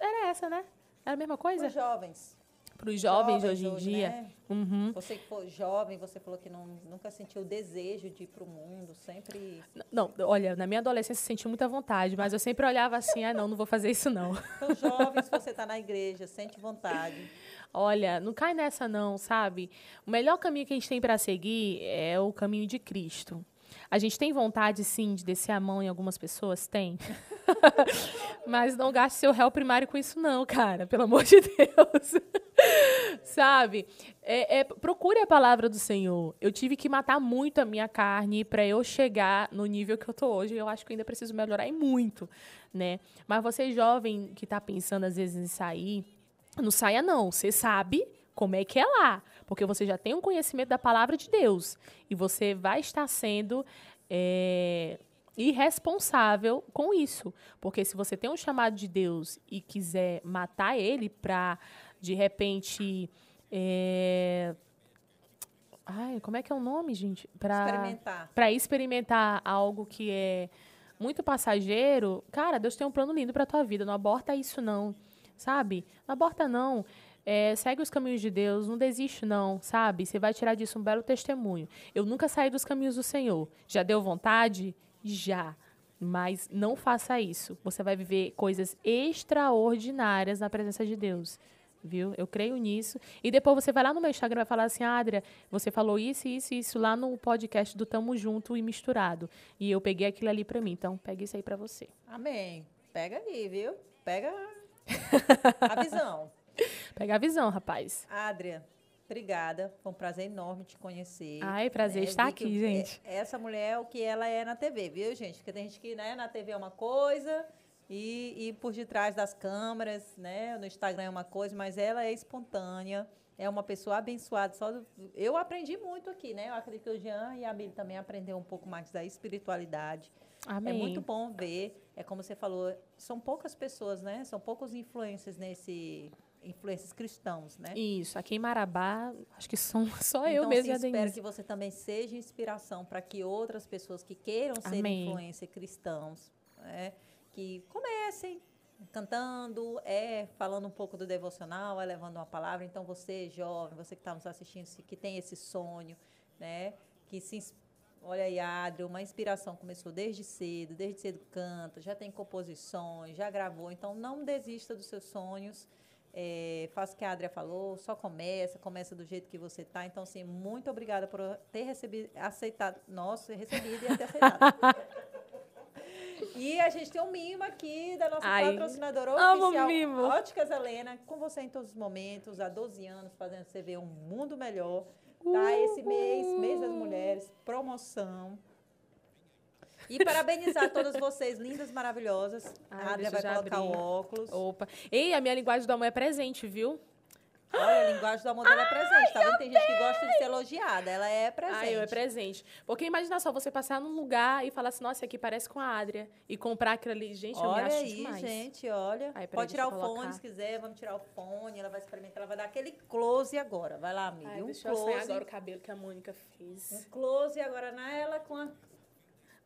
Era essa, né? Era a mesma coisa? Os jovens. Para os jovens, hoje em dia. Né? Uhum. Você que for jovem, você falou que não, nunca sentiu o desejo de ir para o mundo, sempre. Não, olha, na minha adolescência senti muita vontade, mas eu sempre olhava assim, ah, não, não vou fazer isso não. Então, jovens, você está na igreja, sente vontade. Olha, não cai nessa não, sabe? O melhor caminho que a gente tem para seguir é o caminho de Cristo. A gente tem vontade, sim, de descer a mão em algumas pessoas? Tem. Mas não gaste seu réu primário com isso, não, cara. Pelo amor de Deus. Sabe? É, é, procure a palavra do Senhor. Eu tive que matar muito a minha carne para eu chegar no nível que eu tô hoje. Eu acho que ainda preciso melhorar e muito, né? Mas você jovem que está pensando às vezes em sair, não saia não. Você sabe como é que é lá, porque você já tem um conhecimento da palavra de Deus e você vai estar sendo é, irresponsável com isso, porque se você tem um chamado de Deus e quiser matar ele para de repente é, Ai, como é que é o nome, gente? Para experimentar. Para experimentar algo que é muito passageiro, cara, Deus tem um plano lindo para tua vida. Não aborta isso não, sabe? Não aborta não. É, segue os caminhos de Deus, não desiste não, sabe? Você vai tirar disso um belo testemunho. Eu nunca saí dos caminhos do Senhor. Já deu vontade? Já. Mas não faça isso. Você vai viver coisas extraordinárias na presença de Deus. Viu? Eu creio nisso. E depois você vai lá no meu Instagram e vai falar assim, Adria, você falou isso, isso, isso lá no podcast do Tamo Junto e Misturado. E eu peguei aquilo ali para mim. Então, pegue isso aí para você. Amém. Pega aí, viu? Pega a visão. Pega a visão, rapaz. Adria, obrigada. Foi um prazer enorme te conhecer. Ai, prazer é, estar aqui, gente. Essa mulher é o que ela é na TV, viu, gente? Porque tem gente que né, na TV é uma coisa e, e por detrás das câmeras, né? No Instagram é uma coisa, mas ela é espontânea. É uma pessoa abençoada. Só. Eu aprendi muito aqui, né? Eu acredito que o Jean e a Bíblia também aprendeu um pouco mais da espiritualidade. É Amém. É muito bom ver. É como você falou, são poucas pessoas, né? São poucos influências nesse influências cristãos, né? Isso, aqui em Marabá, acho que são só então, eu mesmo assim, espero que você também seja inspiração para que outras pessoas que queiram ser Amém. influência cristãos, né, que comecem cantando, é falando um pouco do devocional, é levando uma palavra. Então você jovem, você que está nos assistindo, que tem esse sonho, né, que se Olha aí, Adri, uma inspiração começou desde cedo, desde cedo canta, já tem composições, já gravou, então não desista dos seus sonhos. É, faça o que a Adria falou, só começa, começa do jeito que você está. Então, assim, muito obrigada por ter recebido, aceitado, nossa, recebido e ter aceitado. e a gente tem um mimo aqui da nossa Ai, patrocinadora oficial, mimo. Óticas Helena, com você em todos os momentos, há 12 anos, fazendo você ver um mundo melhor. Tá? Esse mês, mês das mulheres, promoção. E parabenizar todas vocês, lindas, maravilhosas. Ai, a Adria vai colocar abri. o óculos. Opa. Ei, a minha linguagem do amor é presente, viu? Olha, a linguagem do amor dela é presente, tá vendo? Tem gente que gosta de ser elogiada, ela é presente. Ai, eu é presente. Porque imagina só, você passar num lugar e falar assim, nossa, aqui parece com a Adria. E comprar aquilo ali, gente, eu olha me acho aí, demais. gente, olha. Aí, Pode tirar o fone se quiser, vamos tirar o fone, ela vai experimentar, ela vai dar aquele close agora. Vai lá, amiga. Ai, um deixa close. eu agora o cabelo que a Mônica fez. Um close agora nela com a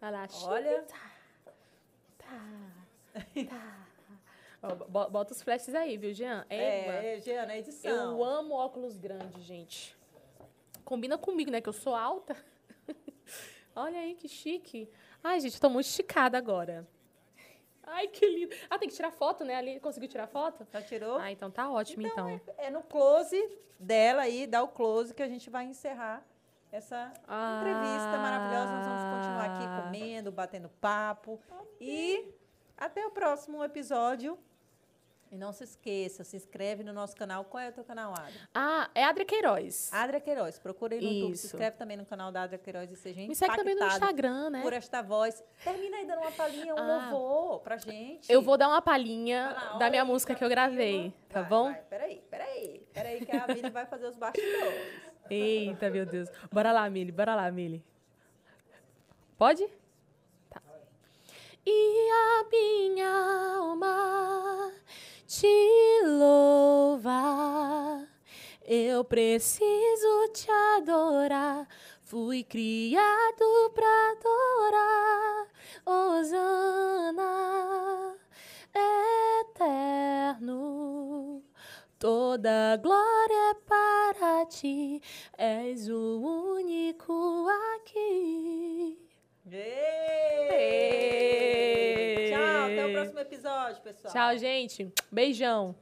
Vai lá, Olha. Tá. Tá. tá. bota os flashes aí, viu, Jean? É, é Jean, na edição. Eu amo óculos grandes, gente. Combina comigo, né? Que eu sou alta. Olha aí, que chique. Ai, gente, tô muito esticada agora. Ai, que lindo. Ah, tem que tirar foto, né? Ali conseguiu tirar foto? Já tirou? Ah, então tá ótimo, então. então. É, é, no close dela aí, dá o close que a gente vai encerrar essa ah. entrevista maravilhosa. Nós vamos continuar aqui comendo, batendo papo. E até o próximo episódio. E não se esqueça, se inscreve no nosso canal. Qual é o teu canal, Adria? Ah, é Adria Queiroz. Adria Queiroz. Procure aí no Isso. YouTube. Se inscreve também no canal da Adria Queiroz e seja Me segue também no Instagram, né? Por esta voz. Termina aí dando uma palhinha, um ah. louvor pra gente. Eu vou dar uma palhinha da minha música que eu gravei, tá vai, bom? Vai. Peraí, peraí. Peraí que a Mili vai fazer os bastidores. Eita, meu Deus. Bora lá, Mili. Bora lá, Mili. Pode? Tá. E a minha alma te louva. Eu preciso te adorar. Fui criado pra adorar. Osana, eterno. Toda glória é para ti, és o único aqui. Ei! Ei! Tchau, até o próximo episódio, pessoal. Tchau, gente. Beijão.